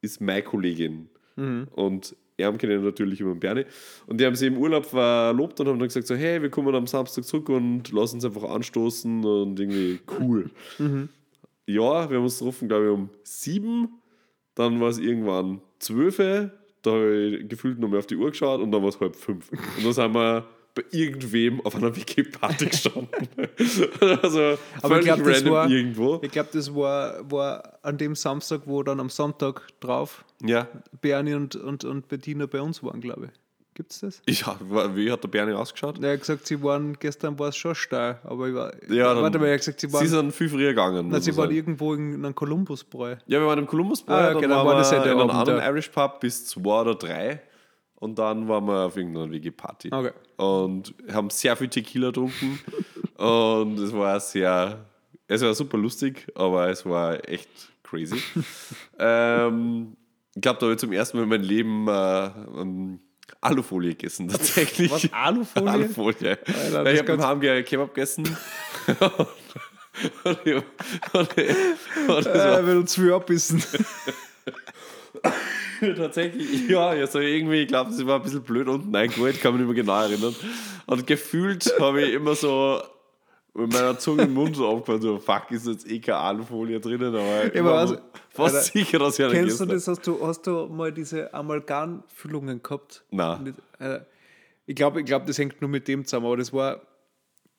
ist meine Kollegin. Und er kennen ihn natürlich über den Bernie. Und die haben sie im Urlaub verlobt und haben dann gesagt: so, Hey, wir kommen am Samstag zurück und lassen uns einfach anstoßen und irgendwie cool. Ja, wir haben uns getroffen, glaube ich, um sieben. Dann war es irgendwann zwölf. Da habe ich gefühlt noch mal auf die Uhr geschaut und dann war es halb fünf. Und dann sind wir bei irgendwem auf einer WG-Party gestanden. also Aber völlig ich glaube, das random war, irgendwo. ich glaub, das war, war an dem Samstag, wo dann am Sonntag drauf Ja. Bernie und, und, und Bettina bei uns waren, glaube ich. Gibt es das? ja, wie hat der Bernie ausgeschaut? Er hat gesagt, sie waren, gestern war es schon steil, aber ich war, Ja, dann- warte mal, er hat gesagt, sie waren, Sie sind viel früher gegangen. na, sie waren irgendwo in einem Kolumbusbräu. Ja, wir waren im Columbus Bar, Ah, ja, dann genau, waren war wir ja in einem anderen. Irish Pub bis zwei oder drei und dann waren wir auf irgendeiner WG-Party. Okay. Und haben sehr viel Tequila getrunken und es war sehr, es war super lustig, aber es war echt crazy. ähm, Ich glaube, da habe ich zum ersten Mal in meinem Leben äh, ähm, Alufolie gegessen, tatsächlich. Was, Alufolie? Alufolie. Alter, Weil ich habe im Heimgeher Kebab gegessen. und ich, und ich, und es war Äh, wenn uns viel abbissen. tatsächlich, ja, also irgendwie, ich glaube, das war ein bisschen blöd unten reingeholt, kann mich nicht mehr genau erinnern. Und gefühlt habe ich immer so mit meiner Zunge im Mund so aufgefallen, so, fuck, ist jetzt eh keine Alufolie drinnen, aber ich war also, fast Alter, sicher, dass ich eine Kennst du gegessen das? Hast du, hast du mal diese Amalgamfüllungen gehabt? Nein. Mit, äh, ich glaube, ich glaub, das hängt nur mit dem zusammen, aber das war,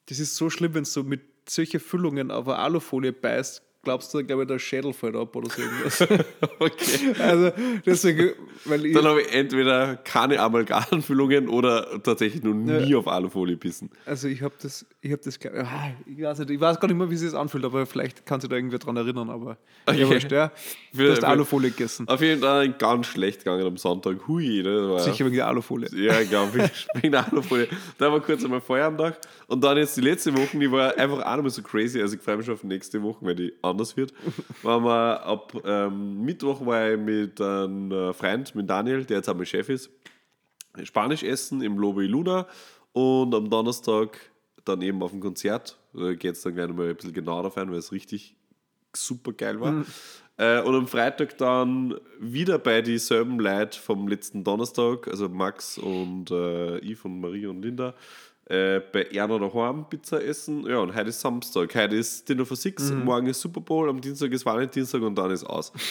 das ist so schlimm, wenn du so mit solchen Füllungen auf eine Alufolie beißt, glaubst du, glaube ich, der Schädel fällt ab oder so irgendwas. Okay. also deswegen, weil ich, Dann habe ich entweder keine Amalgamfüllungen oder tatsächlich noch nie auf Alufolie bissen. also ich habe das, ich habe das, ah, ich weiß nicht, ich weiß gar nicht mehr, wie sich das anfühlt, aber vielleicht kann sich da irgendwer dran erinnern, aber Okay. ja, wurscht, ja. Du hast Alufolie gegessen. Auf jeden Fall ganz schlecht gegangen am Sonntag. Hui, ne? Sicher wegen der Alufolie. Ja, ich glaube, wegen der Alufolie. Da war kurz einmal Feuer am Tag. Und dann jetzt die letzte Woche, die war einfach auch noch mal so crazy. Also ich freue mich schon auf nächste Woche, weil die anders wird. Waren wir ab ähm, Mittwoch war ich mit einem äh, Freund, mit Daniel, der jetzt auch mein Chef ist, Spanisch essen im Lobe Luna. Und am Donnerstag dann eben auf dem Konzert. Da geht es dann gleich nochmal ein bisschen genauer darauf ein, weil es richtig super geil war. Äh, und am Freitag dann wieder bei dieselben Leute vom letzten Donnerstag, also Max und äh, ich und Marie und Linda, äh, bei Erna daheim Pizza essen. Ja, und heute ist Samstag. Heute ist Dinner for Six, morgen ist Super Bowl, am Dienstag ist Valentinstag und dann ist aus.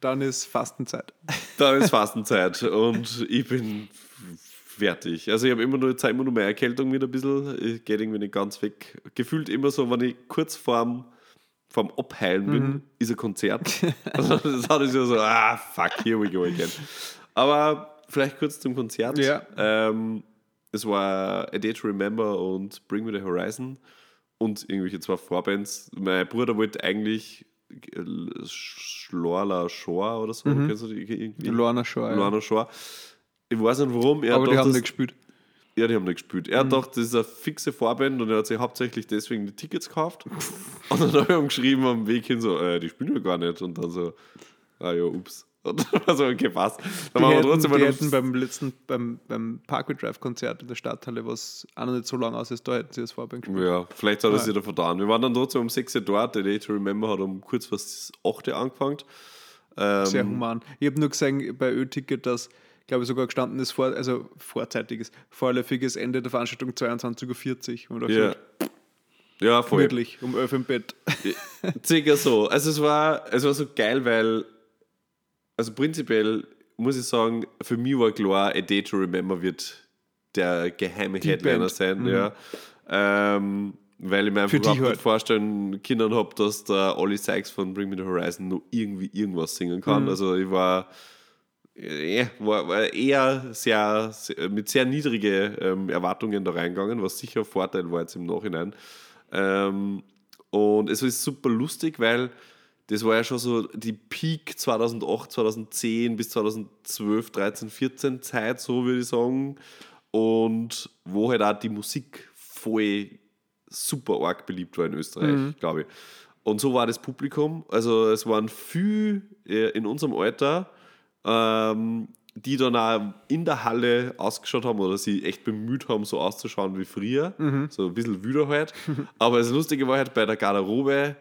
Dann ist Fastenzeit. Dann ist Fastenzeit und ich bin fertig. Also ich habe immer nur, jetzt immer nur meine Erkältung wieder ein bisschen, ich geht irgendwie nicht ganz weg. Gefühlt immer so, wenn ich kurz vorm, vorm Abheilen bin, ist ein Konzert. Also das hat ich so, ah, fuck, here we go again. Aber vielleicht kurz zum Konzert. Ja. Ähm, es war A Day to Remember und Bring Me the Horizon und irgendwelche zwei Vorbands. Mein Bruder wollte eigentlich äh, Schlorla Shore oder so, kennst du die irgendwie? Lorna Shaw. Ja. Lorna Shore. Ich weiß nicht warum. Er Aber die haben nicht gespielt. ja, die haben nicht gespielt. Er hat gedacht, das ist eine fixe Vorband und er hat sich hauptsächlich deswegen die Tickets gekauft. und dann habe ich ihm geschrieben am Weg hin so, äh, die spielen ja gar nicht. Und dann so, ah ja, ups. Und so, okay, passt. Dann Die hätten, trotzdem die hätten beim letzten, beim, beim Parkway Drive Konzert in der Stadthalle, was auch noch nicht so lange aus ist, da hätten sie das Vorband gespielt. Ja, vielleicht hat er sich da vertan. Wir waren dann trotzdem um 6 Uhr dort. Der Day to Remember hat um kurz vor 8 Uhr angefangen. Ähm, Sehr human. Ich habe nur gesehen bei Ö-Ticket, dass, glaube ich, sogar gestanden ist, vor, also vorzeitiges, vorläufiges Ende der Veranstaltung 22.40 Uhr. Oder ja. ja, voll. Gemütlich, um 11 Uhr im Bett. Circa so. Also es war, es war so geil, weil, also prinzipiell muss ich sagen, für mich war klar, A Day to Remember wird der geheime Headliner Band. sein. Ja. Ähm, weil ich mir einfach überhaupt halt. nicht vorstellen können habe, dass der Ollie Sykes von Bring Me the Horizon noch irgendwie irgendwas singen kann. Also ich war, äh, war, war eher sehr, sehr mit sehr niedrigen ähm, Erwartungen da reingegangen, was sicher ein Vorteil war jetzt im Nachhinein. Ähm, und es ist super lustig, weil das war ja schon so die Peak 2008, 2010 bis 2012, 13, 14 Zeit, so würde ich sagen. Und wo halt auch die Musik voll super arg beliebt war in Österreich, glaube ich. Und so war das Publikum. Also es waren viel äh, in unserem Alter, ähm, die dann auch in der Halle ausgeschaut haben oder sie echt bemüht haben, so auszuschauen wie früher. So ein bisschen wüder halt. Aber das Lustige war halt bei der Garderobe,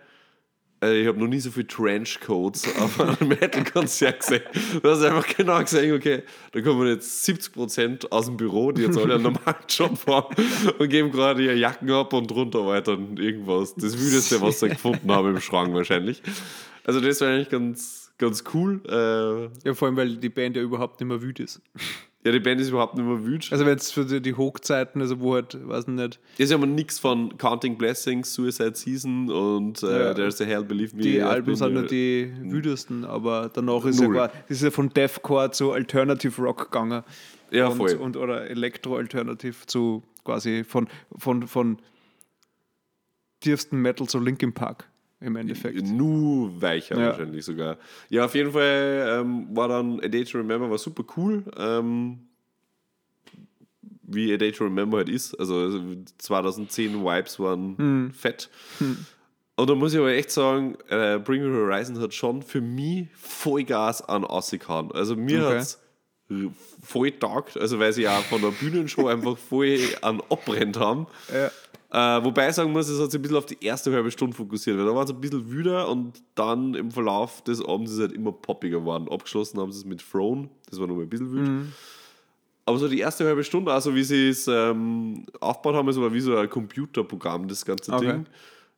ich habe noch nie so viele Trenchcoats auf einem Metal-Konzert gesehen. Du hast einfach genau gesehen, okay, da kommen jetzt 70% aus dem Büro, die jetzt alle einen normalen Job haben und geben gerade ihre Jacken ab und drunter weiter irgendwas. Das Wüdeste, was sie gefunden haben im Schrank wahrscheinlich. Also das war eigentlich ganz, ganz cool. Äh, Ja, vor allem, weil die Band ja überhaupt nicht mehr wütend ist. Ja, die Band ist überhaupt nicht mehr wütend. Also wenn es für die, die Hochzeiten, also wo halt, weiß ich nicht, Es ist ja aber nichts von Counting Blessings, Suicide Season und äh, Ja. There's a Hell, Believe Me. die Alben sind ja die wüdesten, aber danach ist ja, Null. das ist ja von Deathcore zu Alternative Rock gegangen. Ja, und, voll. Und, oder Elektro-Alternative zu quasi von, von, von tiefsten Metal zu Linkin Park im Endeffekt. Nur weicher Ja. wahrscheinlich sogar. Ja, auf jeden Fall ähm, war dann A Day to Remember war super cool. Ähm, wie A Day to Remember halt ist. Also 2010 Vibes waren Hm. fett. Und da muss ich aber echt sagen, äh, Bring Me Horizon hat schon für mich Vollgas an ausgehauen. Also mir Okay. hat es voll taugt, also weil sie auch von der Bühnenshow einfach voll an abbrennt haben. Ja. Äh, wobei ich sagen muss, es hat sich ein bisschen auf die erste halbe Stunde fokussiert, weil da waren sie ein bisschen wüder und dann im Verlauf des Abends ist es halt immer poppiger geworden. Abgeschlossen haben sie es mit Throne, das war noch mal ein bisschen wütend. Aber so die erste halbe Stunde, also wie sie es ähm, aufgebaut haben, es war wie so ein Computerprogramm, das ganze Okay. Ding.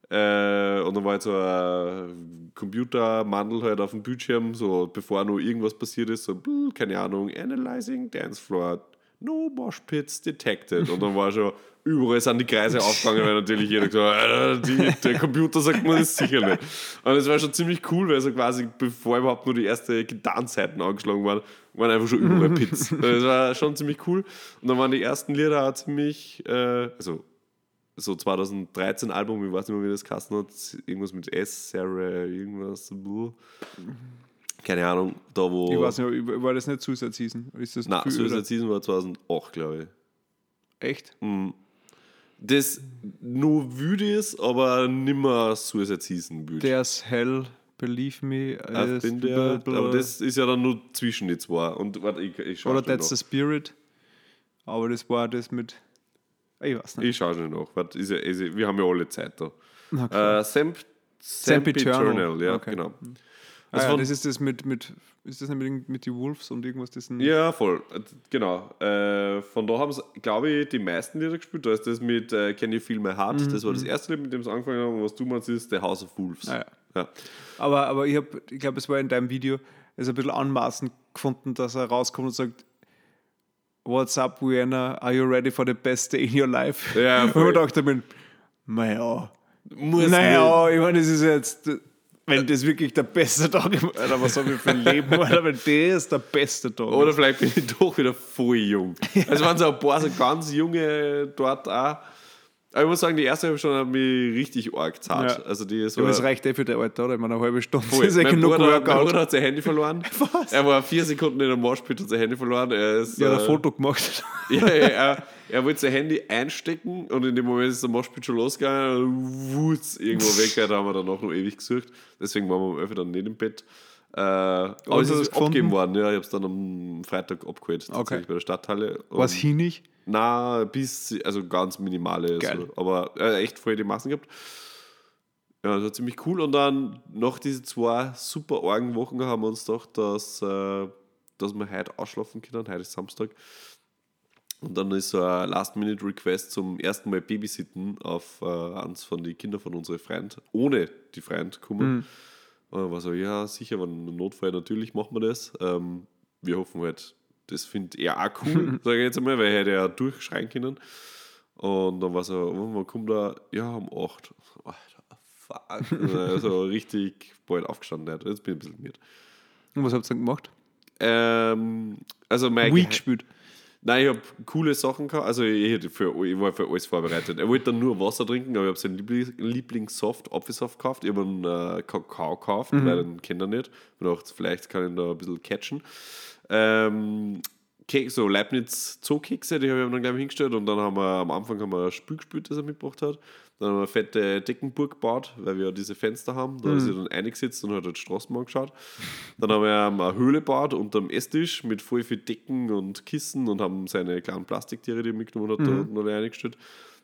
Äh, und dann war halt so ein Computermandel halt auf dem Bildschirm, so bevor noch irgendwas passiert ist, so, keine Ahnung, Analyzing Dance Floor, no mosh pits detected. Und dann war schon, überall sind die Kreise aufgegangen, weil natürlich jeder gesagt hat, "Alter, die, der Computer sagt man das sicher nicht. Und es war schon ziemlich cool, weil so quasi, bevor überhaupt nur die erste Gitarrenseiten angeschlagen waren, waren einfach schon überall Pits. Das war schon ziemlich cool. Und dann waren die ersten Lieder auch ziemlich, äh, also so 2013 Album, ich weiß nicht mehr, wie das Kasten hat, irgendwas mit S, Sarah, irgendwas, bluh. keine Ahnung, da wo. Ich weiß nicht, war das nicht Suicide Season? Ist das Nein, Suicide? Season war 2008, glaube ich. Echt? Das nur wüde ist, aber nimmer Suicide Season wüde. There's Hell, Believe Me. Ist der, bla- bla- aber das ist ja dann nur zwischen die zwei. Und warte, ich, ich Oder That's the nach. Spirit. Aber das war das mit. Ich weiß nicht. Ich schaue schnell nach. Warte, ist ja, ist ja, wir haben ja alle Zeit da. Okay. Äh, Samp, Sempiternal. Sempiternal, ja, Okay. genau. ah, das ja, von- das ist das mit, mit. Ist das nicht mit, mit die Wolves und irgendwas? Das Ja, voll. Äh, Genau. Äh, von da haben sie, glaube ich, die meisten Lieder gespielt. Da ist das mit äh, Can You Feel My Heart. Das war das erste Lied, mit dem sie angefangen haben. Und was du meinst, ist The House of Wolves. Ah, ja. Ja. Aber, aber ich, hab- ich glaube, es war in deinem Video, es ein bisschen anmaßend gefunden, dass er rauskommt und sagt, What's up, Vienna? Are you ready for the best day in your life? Ja, und voll. ich dachte mir, naja, Muss naja, ich meine, das ist jetzt, wenn das wirklich der beste Tag im Alter, was habe ich für ein Leben, Alter, wenn das der beste Tag Oder ist. vielleicht bin ich doch wieder voll jung. Also waren so ein paar so ganz junge dort auch. Aber ich muss sagen, die erste halbe Stunde hat mich richtig arg zart. Ja. Also die ist Ja, aber es reicht eh für den Alter, oder? Ich meine, eine halbe Stunde Voll. ist ja mein, genug Bruder, mein. Bruder hat sein Handy verloren. Was? Er war vier Sekunden in der Moshpit und sein Handy verloren. Er ist, Ja, ein äh, Foto gemacht. Ja, ja, er, er wollte sein Handy einstecken und in dem Moment ist der Moshpit schon losgegangen und wutz, irgendwo weg. Da haben wir dann auch noch ewig gesucht. Deswegen waren wir 11 Uhr dann nicht im Bett. Äh, aber es ist abgegeben worden. Ja, ich habe es dann am Freitag abgeholt, tatsächlich bei der Stadthalle. Was hinig? Na, bis, also ganz minimale. So, aber äh, echt voll die Massen gehabt. Ja, das war ziemlich cool. Und dann nach diese zwei super argen Wochen haben wir uns gedacht, dass, äh, dass wir heute ausschlafen können. Heute ist Samstag. Und dann ist so ein Last-Minute-Request zum ersten Mal Babysitten auf äh, eins von den Kindern von unseren Freund, ohne die Freund kommen. Und dann war so, ja, sicher, wenn ein Notfall, natürlich machen wir das. Ähm, wir hoffen halt, das findet er auch cool, sage ich jetzt einmal, weil er hätte ja durchschreien können. Und dann war so, oh, wann kommt er? Ja, um 8. Alter, fuck. also richtig bald aufgestanden. Jetzt bin ich ein bisschen miert. Und was habt ihr dann gemacht? Ähm, also mein Wii gespielt. Nein, ich habe coole Sachen gehabt. Also ich, für, ich war für alles vorbereitet. Er wollte dann nur Wasser trinken, aber ich habe seinen Lieblings Lieblingssoft, Apfelsaft gekauft. Ich habe einen äh, Kakao gekauft, weil den kennt er nicht. Und auch vielleicht kann ich ihn da ein bisschen catchen. Ähm, Kek, so Leibniz Zookekse, die habe ich ihm dann gleich hingestellt und dann haben wir am Anfang haben wir ein Spül gespült, das er mitgebracht hat. Dann haben wir eine fette Deckenburg gebaut, weil wir ja diese Fenster haben. Da ist er dann eingesetzt und hat halt die Straßen angeschaut. Dann haben wir ähm, eine Höhle gebaut unterm Esstisch mit voll viel Decken und Kissen und haben seine kleinen Plastiktiere, die er mitgenommen hat, da unten alle eingestellt.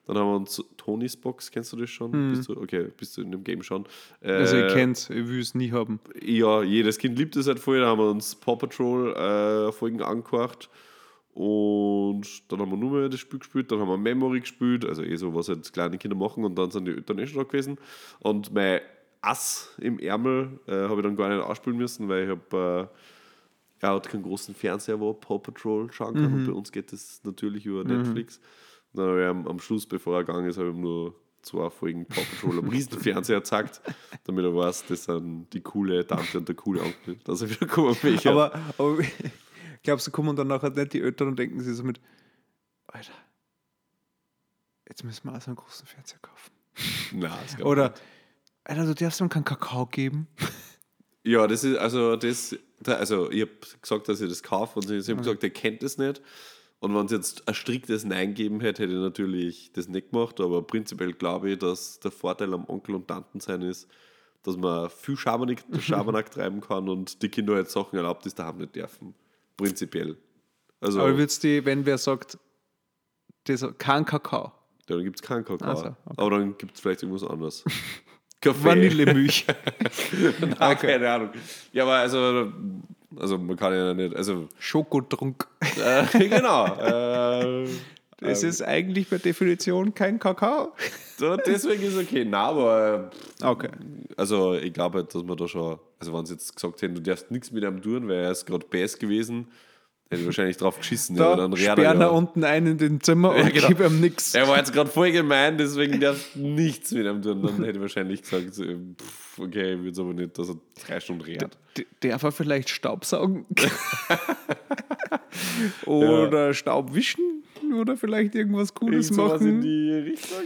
Dann haben wir uns Tonys Box, kennst du das schon? Bist du, okay, bist du in dem Game schon? Äh, Also ich kenn's, ich will es nie haben. ja, jedes Kind liebt es halt voll. Da haben wir uns Paw Patrol äh, Folgen angehört. Und dann haben wir nur mehr das Spiel gespielt, dann haben wir Memory gespielt, also eh so, was halt kleine Kinder machen und dann sind die Eltern eh schon da gewesen. Und mein Ass im Ärmel äh, habe ich dann gar nicht ausspielen müssen, weil ich habe, äh, er hat keinen großen Fernseher, wo Paw Patrol schauen kann und bei uns geht das natürlich über Netflix. Dann habe ich am, am Schluss, bevor er gegangen ist, habe ich nur zwei Folgen Paw Patrol am Riesenfernseher gezeigt, damit er weiß, das sind die coole Tante und der coole Onkel, dass er wieder kommen welche. Aber, aber glaubst du, kommen dann nachher nicht die Eltern und denken sich so mit, Alter, jetzt müssen wir also einen großen Fernseher kaufen. Nein, das Oder, nicht. Alter, du darfst ihm keinen Kakao geben. Ja, das ist, also das, da- also ich habe gesagt, dass ich das kaufe und sie haben gesagt, er kennt das nicht. Und wenn es jetzt ein striktes Nein gegeben hätte, hätte ich natürlich das nicht gemacht. Aber prinzipiell glaube ich, dass der Vorteil am Onkel und Tanten sein ist, dass man viel Schabernack, Schabernack treiben kann und die Kinder jetzt Sachen erlaubt, die sie daheim nicht dürfen. Prinzipiell. Also, Aber würdest du, wenn wer sagt, das, kein Kakao, ja, dann gibt es keinen Kakao. Ach so, okay. Aber dann gibt es vielleicht irgendwas anderes. Kaffee. Vanillemilch. Nein, keine Ahnung. Ja, aber also, also man kann ja nicht, also Schokotrunk. äh, genau. Äh, Das ist eigentlich per Definition kein Kakao. so, deswegen ist okay. Nein, aber Okay. also ich glaube, halt, dass man da schon, also wenn sie jetzt gesagt hätten, du darfst nichts mit ihm tun, weil er ist gerade Bass gewesen, hätte ich wahrscheinlich drauf geschissen. ja, Da dann er sperren ja. er unten ein in den Zimmer und genau. gib ihm nichts. Er war jetzt gerade voll gemein, deswegen darfst du nichts mit ihm tun. Dann hätte ich wahrscheinlich gesagt, so, pff, okay, es aber nicht, dass er drei Stunden redet. Darf er vielleicht Staubsaugen? oder Staub wischen? Oder vielleicht irgendwas Cooles Irgend sowas in machen? die Richtung.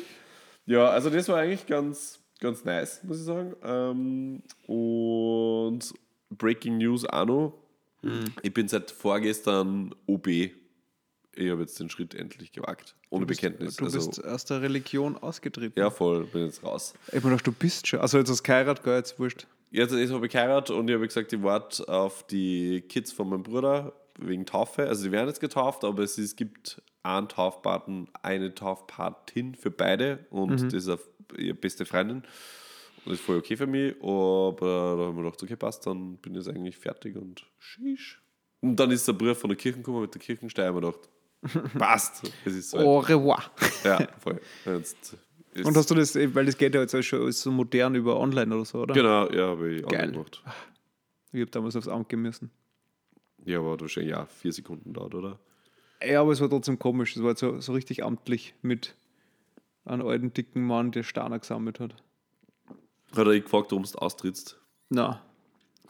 Ja, also das war eigentlich ganz, ganz nice, muss ich sagen. Ähm, und Breaking News auch noch. Ich bin seit vorgestern OB. Ich habe jetzt den Schritt endlich gewagt. Ohne Bekenntnis. Du also, bist aus der Religion ausgetreten. ja, voll, bin jetzt raus. Ich meine, du bist schon. Also jetzt hast du geheiratet, gell, jetzt wurscht. Jetzt, jetzt habe ich geheiratet und ich habe gesagt, ich warte auf die Kids von meinem Bruder wegen Taufe. Also die werden jetzt getauft, aber es, ist, gibt einen Taufpaten, eine Taufpatin für beide und das ist ihre beste Freundin. Das ist voll okay für mich, aber da haben wir gedacht, okay, passt, dann bin ich jetzt eigentlich fertig und schisch. Und dann ist der Brief von der Kirche gekommen mit der Kirchensteuer und gedacht, passt, es ist so. Au revoir. Ja, voll. Jetzt Und hast du das, weil das geht ja jetzt schon so modern über online oder so, oder? Genau, ja, habe ich auch Geil. gemacht. Ich habe damals aufs Amt gehen müssen. Ja, aber wahrscheinlich ja vier Sekunden dauert, oder? Ja, aber es war trotzdem komisch. Es war so, so richtig amtlich mit einem alten, dicken Mann, der Steiner gesammelt hat. Hat er gefragt, warum du austrittst? Na,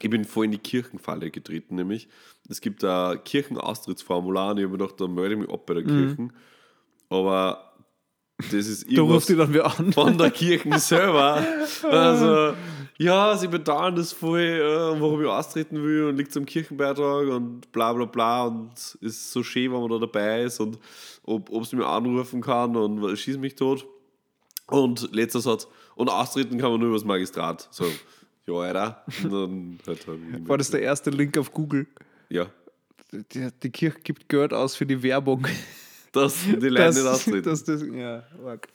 Ich bin voll in die Kirchenfalle getreten, nämlich. Es gibt ein Kirchenaustrittsformular und ich habe mir gedacht, da melde ich mich ab bei der Kirche. Aber das ist Mhm. da ruft irgendwas die dann wer an. von der Kirche selber. Also, ja, sie bedauern das voll, äh, warum ich austreten will und liegt am Kirchenbeitrag und bla bla bla und es ist so schön, wenn man da dabei ist und ob, sie mir anrufen kann und schieß mich tot. Und letzter Satz, und austreten kann man nur übers Magistrat. So, ja, Alter. Und halt, halt War das der erste Link auf Google? Ja, Die, die Kirche gibt Geld aus für die Werbung. dass die Leute nicht austreten. dass das, ja, arg.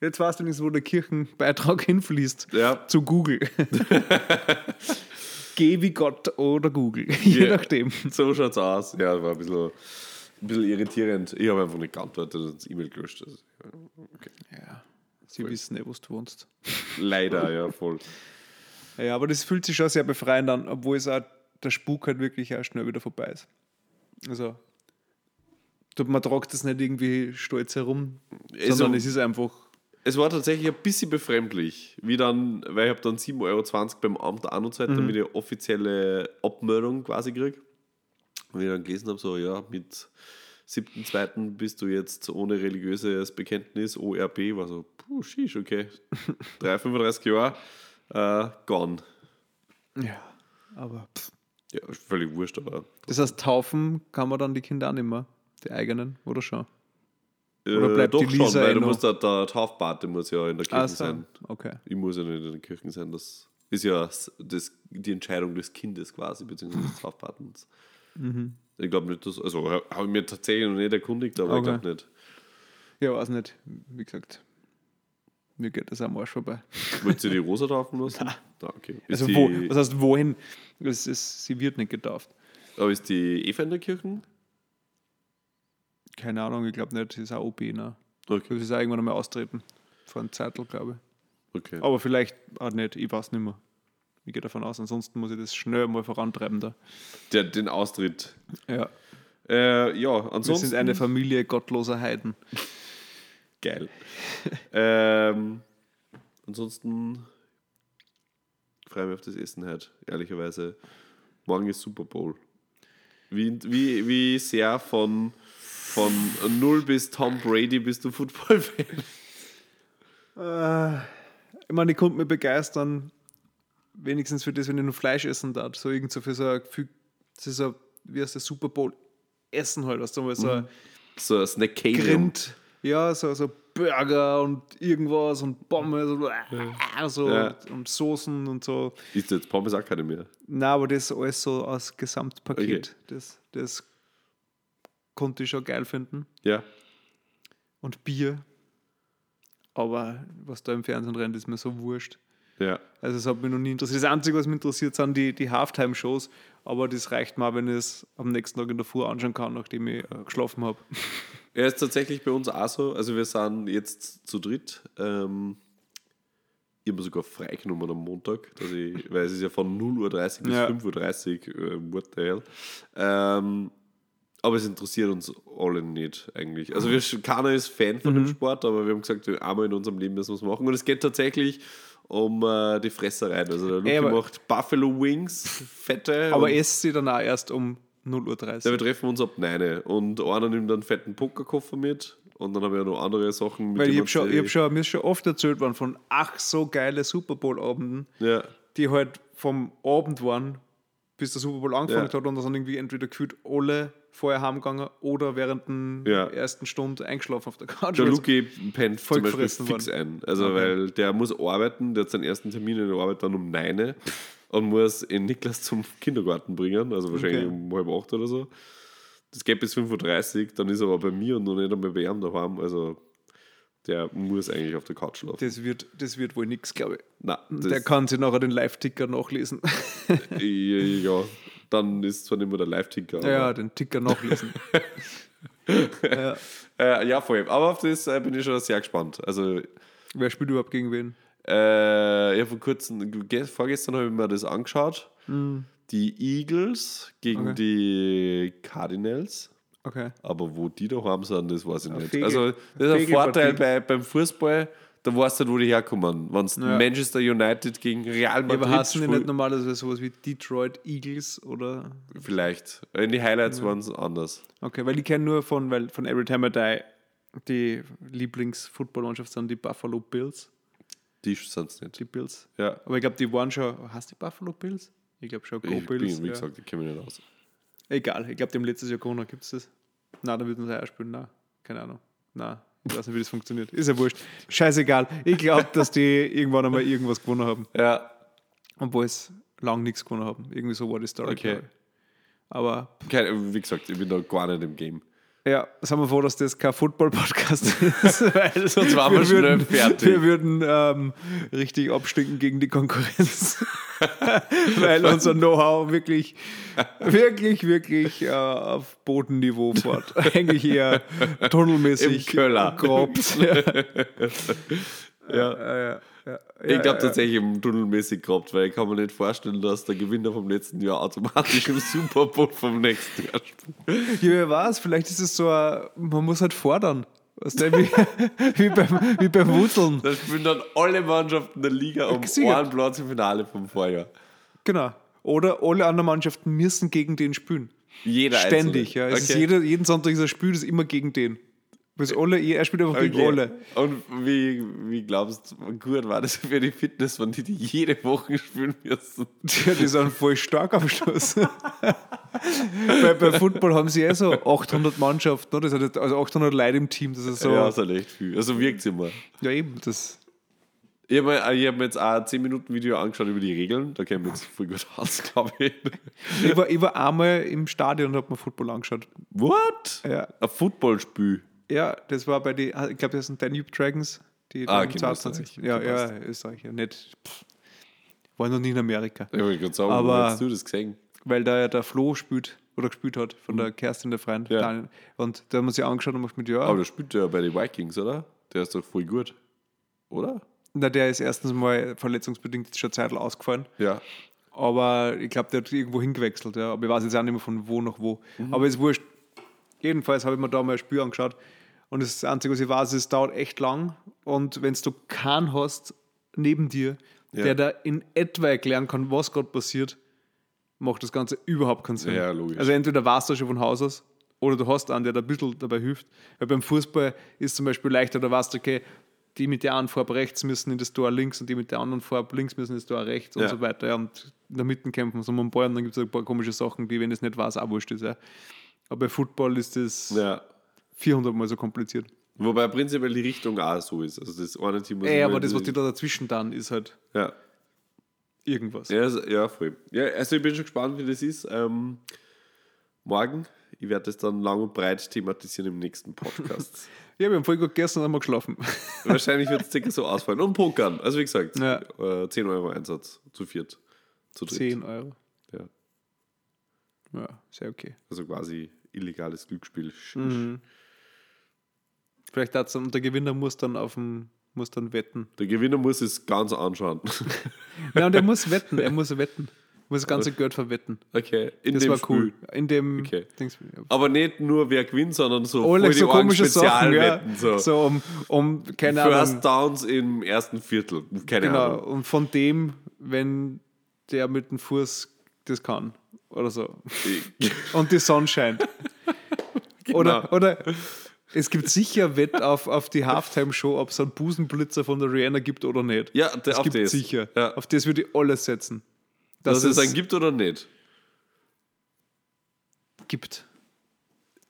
Jetzt weißt du nicht, wo der Kirchenbeitrag hinfließt. Ja. Zu Google. Geh wie Gott oder Google. Je Ja. nachdem. So schaut's aus. Ja, war ein bisschen, ein bisschen irritierend. Ich habe einfach nicht geantwortet und das E-Mail gelöscht. Also, okay. Ja. Sie wissen eh, wo du wohnst. Leider, ja, voll. Ja, aber das fühlt sich schon sehr befreiend an, obwohl es auch der Spuk halt wirklich auch schnell wieder vorbei ist. Also, man tragt das nicht irgendwie stolz herum, Also- sondern es ist einfach. Es war tatsächlich ein bisschen befremdlich, wie dann, weil ich habe dann 7,20 Euro beim Amt angezeigt, damit ich eine offizielle Abmeldung quasi kriege. Und ich dann gelesen habe, so, ja, mit 7.2. bist du jetzt ohne religiöses Bekenntnis, ORB, war so, puh, schisch, okay. 3, 35 Jahre, äh, gone. Ja, aber. Pff. Ja, völlig wurscht, aber Das heißt, taufen kann man dann die Kinder auch nicht mehr, die eigenen, oder schon? äh, Oder bleibt doch die schon, Lisa weil eh du musst da, der Taufpate muss ja in der Kirche Ah, so. sein. Okay. Ich muss ja nicht in der Kirche sein. Das ist ja das, die Entscheidung des Kindes quasi, beziehungsweise des Taufpatens. Mhm. Ich glaube nicht, dass. Also habe ich mir tatsächlich noch nicht erkundigt, aber ich Okay. glaube nicht. Ja, weiß nicht. Wie gesagt, mir geht das am Arsch vorbei. Wollt ihr die Rosa taufen lassen? Nein. okay. Ist Also, wo, was heißt wohin? Es ist, sie wird nicht getauft. aber ist die Eva in der Kirche? Keine Ahnung, ich glaube nicht, sie ist auch OB, ne? Okay. Sie ist auch irgendwann einmal austreten. Einem Zeitl, glaube ich. okay. Aber vielleicht auch nicht, ich weiß nicht mehr. Ich gehe davon aus, ansonsten muss ich das schnell mal vorantreiben da. Der, den Austritt. Ja. Äh, ja, Wir ansonsten. sind eine Familie gottloser Heiden. Geil. ähm, ansonsten freue ich mich auf das Essen heute, ehrlicherweise. Morgen ist Super Bowl. Wie, wie, wie sehr von, von null bis Tom Brady bist du Football-Fan? Ich meine, ich konnte mich begeistern, wenigstens für das, wenn ich nur Fleisch essen darf. So irgend so für so ein Gefühl, so, wie heißt das, Super Bowl Essen halt, was du mal so, So ein Snackadium. Grind. Ja, so, so Burger und irgendwas und Pommes und, äh, so Ja. und Soßen und so. Ist jetzt Pommes auch keine mehr. Na, aber das alles so als Gesamtpaket. Okay. Das, das konnte ich schon geil finden. Ja. Und Bier. Aber was da im Fernsehen rennt, ist mir so wurscht. Ja. Also es hat mich noch nie interessiert. Das Einzige, was mich interessiert, sind die, die Halftime-Shows. Aber das reicht mir, wenn ich es am nächsten Tag in der Früh anschauen kann, nachdem ich äh, geschlafen habe. Er ist tatsächlich bei uns auch so. Also wir sind jetzt zu dritt. Ähm, ich habe sogar freigenommen am Montag, dass ich, weil es ist ja von 0.30 Uhr bis Ja. 5.30 Uhr, äh, what the hell. Ähm, aber es interessiert uns alle nicht eigentlich. Also wir, keiner ist Fan von dem Mhm. Sport, aber wir haben gesagt, einmal in unserem Leben müssen wir es machen. Und es geht tatsächlich um äh, die Fressereien. Also der Luki Ey, macht Buffalo Wings, fette. Aber esse sie dann auch erst um 0.30 ja, Uhr. wir treffen uns ab 9 und einer nimmt einen fetten Pokerkoffer mit und dann haben wir noch andere Sachen mit Weil ich denen hab schon, ich hab schon, mir ist schon oft erzählt worden von ach so geile Super Bowl-Abenden, Ja, die halt vom Abend waren, bis der Super Bowl angefangen Ja. hat und da sind irgendwie entweder gefühlt alle vorher heimgegangen oder während der ersten Stunde eingeschlafen auf der Couch. der Also- Luki pennt voll zum Beispiel fix ein. Also, Okay. weil der muss arbeiten, der hat seinen ersten Termin in der Arbeit dann um 9 und muss in Niklas zum Kindergarten bringen, also wahrscheinlich Okay. um halb acht oder so. Das geht bis 5.30 Uhr, dann ist er aber bei mir und noch nicht einmal bei ihm daheim. Also, der muss eigentlich auf der Couch schlafen. das, wird, das wird wohl nichts, glaube ich. Na, Der kann sich nachher den Live-Ticker nachlesen. ja, dann ist zwar nicht mehr der Live-Ticker. ja, den Ticker nachlesen. ja. Äh, ja, voll. Aber auf das äh, bin ich schon sehr gespannt. Also, Wer spielt überhaupt gegen wen? äh, ja, vor kurzem, ge- vorgestern habe ich mir das angeschaut. Die Eagles gegen Okay. die Cardinals. Okay. Aber wo die daheim sind, das weiß ich nicht. Fegel- also, das ist ein. Vorteil bei, beim Fußball, da weißt du nicht, wo die herkommen. Wenn es Ja. Manchester United gegen Real Ja, Madrid aber die spielt- nicht normalerweise sowas wie Detroit Eagles oder. Vielleicht. In die Highlights waren es anders. Okay, weil ich kenne nur von, weil von Every Time I Die die Lieblings-Football-Mannschaft sind die Buffalo Bills. Die sind es nicht. Die Bills. Ja. Aber ich glaube, die waren schon. Hast die Buffalo Bills? Ich glaube schon, Go Ich Bills. bin, wie ja. gesagt, ich kenne mich nicht aus. Egal, ich glaube, die haben letztes Jahr gewonnen. Gibt es das? Nein, dann würden sie auch spielen. Nein, keine Ahnung. Nein, ich weiß nicht, wie das funktioniert. Ist ja wurscht. Scheißegal. Ich glaube, dass die irgendwann einmal irgendwas gewonnen haben. Ja. Obwohl es lang nichts gewonnen haben. Irgendwie so war die Story. Okay. Aber Keine, wie gesagt, ich bin da gar nicht im Game. Ja, sind wir froh, dass das kein Football-Podcast ist. Weil Sonst waren wir schnell würden, fertig. Wir würden ähm, richtig abstinken gegen die Konkurrenz. weil unser Know-how wirklich, wirklich, wirklich äh, auf Bodenniveau fährt. Eigentlich eher tunnelmäßig Im Köller. grobt. ja. Ja. Ja, ja, ja. Ich glaube ja, tatsächlich im Tunnelmäßig gehabt, weil ich kann mir nicht vorstellen, dass der Gewinner vom letzten Jahr automatisch im Super Bowl vom nächsten Jahr spielt. Ja, wer weiß, vielleicht ist es so, ein, man muss halt fordern. Weißt du, wie, wie, beim, wie beim Wuseln. Da spielen dann alle Mannschaften der Liga um einen Platz im Finale vom Vorjahr. Genau. Oder alle anderen Mannschaften müssen gegen den spielen. Jeder Ständig, ja. Einzelne. Es ist jeder, jeden Sonntag ist ein Spiel, das ist immer gegen den. Bis alle, er spielt einfach gegen Okay. alle. Und wie, wie glaubst du, gut war das für die Fitness, wenn die, die jede Woche spielen müssen? Ja, die sind voll stark am Schluss. bei, bei Football haben sie eh so 800 Mannschaften, oder? Das hat also 800 Leute im Team. Das ist so. Ja, Ja, ist halt echt viel. Also wirkt es immer. eben. Das, Ich habe mir, hab mir jetzt auch ein 10 Minuten Video angeschaut über die Regeln. Da käme jetzt voll gut aus, glaube ich. ich, war, ich war einmal im Stadion und habe mir Football angeschaut. What? Ja. Ein Footballspiel. Ja, das war bei die, ich glaube, das sind Danube Dragons, die Ah, okay, 22. Österreich. Ja, ja. Österreich, ja, nicht. Pff. War noch nie in Amerika. Ich wollte gerade sagen, Aber- hast du das gesehen? Weil da ja der Flo spielt oder gespielt hat von der Kerstin, der Freund. Mhm. Ja. Und da haben wir sich angeschaut und macht mit, ja, Aber der spielt ja bei den Vikings, oder? Der ist doch voll gut. Oder? na, der ist erstens mal verletzungsbedingt schon Zeit ausgefallen. Ja. Aber ich glaube, der hat irgendwo hingewechselt. Ja. Aber ich weiß jetzt auch nicht mehr von wo nach wo. Mhm. Aber ist wurscht. Jedenfalls habe ich mir da mal ein Spiel angeschaut. Und das Einzige, was ich weiß, ist, es dauert echt lang. Und wenn du keinen hast neben dir, Ja. der da in etwa erklären kann, was gerade passiert, macht das Ganze überhaupt keinen Sinn. Ja, logisch. Also entweder warst du schon von Haus aus oder du hast einen, der da ein bisschen dabei hilft. Weil beim Fußball ist zum Beispiel leichter, da weißt du, okay, die mit der einen Farbe rechts müssen in das Tor links und die mit der anderen Farbe links müssen in das Tor rechts und Ja. so weiter. Ja, und in der Mitte kämpfen so um und dann gibt es ein paar komische Sachen, die, wenn das nicht weiß, auch wurscht ist. Ja. Aber bei Football ist das Ja. 400 Mal so kompliziert. Wobei prinzipiell die Richtung auch so ist. Also das eine Team muss Ey, aber das, was die da dazwischen dann, ist halt Ja. irgendwas. Ja, also- ja, voll. Ja, also ich bin schon gespannt, wie das ist. Ähm, morgen, ich werde das dann lang und breit thematisieren im nächsten Podcast. Ja, wir haben voll gut gegessen und haben geschlafen. Wahrscheinlich wird es circa so ausfallen. Und Pokern. Also wie gesagt, Ja. äh, 10 Euro Einsatz zu viert. Zu dritt. 10 Euro. Ja. Ja, sehr okay. Also quasi illegales Glücksspiel. Mhm. Vielleicht dann, und der Gewinner muss dann auf dem, muss dann wetten. Der Gewinner muss es ganz anschauen. Ja, und er muss wetten, er muss wetten. Muss das ganze Geld verwetten. Okay. In Das dem war Spiel. cool. In dem Okay. Aber nicht nur wer gewinnt, sondern so Alle so komische Sachen, ja. So. So um, um keine First Ahnung. Downs im ersten Viertel. Keine Genau. Ahnung. Und von dem, wenn der mit dem Fuß das kann. Oder so. Und die Sonne scheint. Genau. Oder, oder es gibt sicher Wett auf, auf die Halftime-Show, ob es einen Busenblitzer von der Rihanna gibt oder nicht. Ja, der, es auf gibt das. sicher. Ja. Auf das würde ich alles setzen. Dass Dass es einen gibt oder nicht. gibt.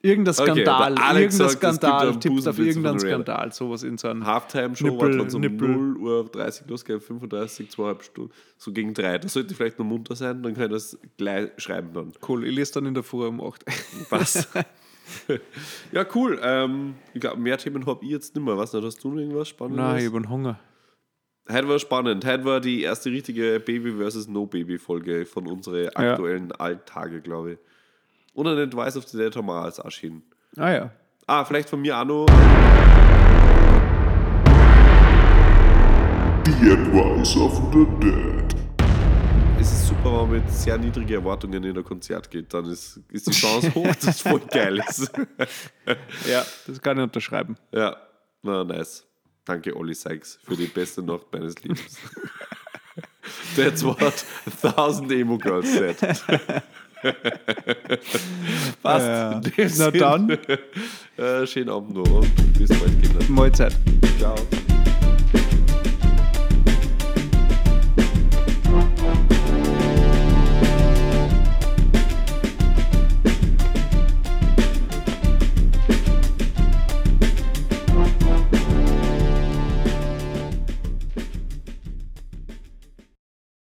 Irgendein Okay, Skandal, Alex irgendein sagt, es gibt Skandal, einen tippt auf irgendeinen. Skandal, sowas in so einem Halftime-Show war dann so Nippel. 0 Uhr 30 losgegangen, 35, zweieinhalb Stunden, so gegen drei. Das sollte vielleicht noch munter sein, dann kann ich das gleich schreiben dann. Cool, ich lese dann in der Früh um 8. Was? ja, cool. Ähm, ich glaube, mehr Themen habe ich jetzt nicht mehr. Was hast du noch irgendwas Spannendes? Nein, ich habe einen Hunger. Heute war spannend. Heute war die erste richtige Baby versus No Baby Folge von unseren aktuellen Alltage, glaube ich. Und ein Advice of the Dead haben wir als Aschin. Ah ja. Ah, vielleicht von mir auch noch. The Advice of the Dead. Wenn man mit sehr niedrigen Erwartungen in ein Konzert geht. Dann ist, ist die Chance hoch, dass es voll geil ist. Ja, das kann ich unterschreiben. ja, na, nice. Danke, Olli Sykes, für die beste Nacht meines Lebens. That's what a thousand Emo Girls said. Passt. Ja. Na Sinn, dann. äh, schönen Abend noch und bis bald, Kinder. Mahlzeit. Ciao.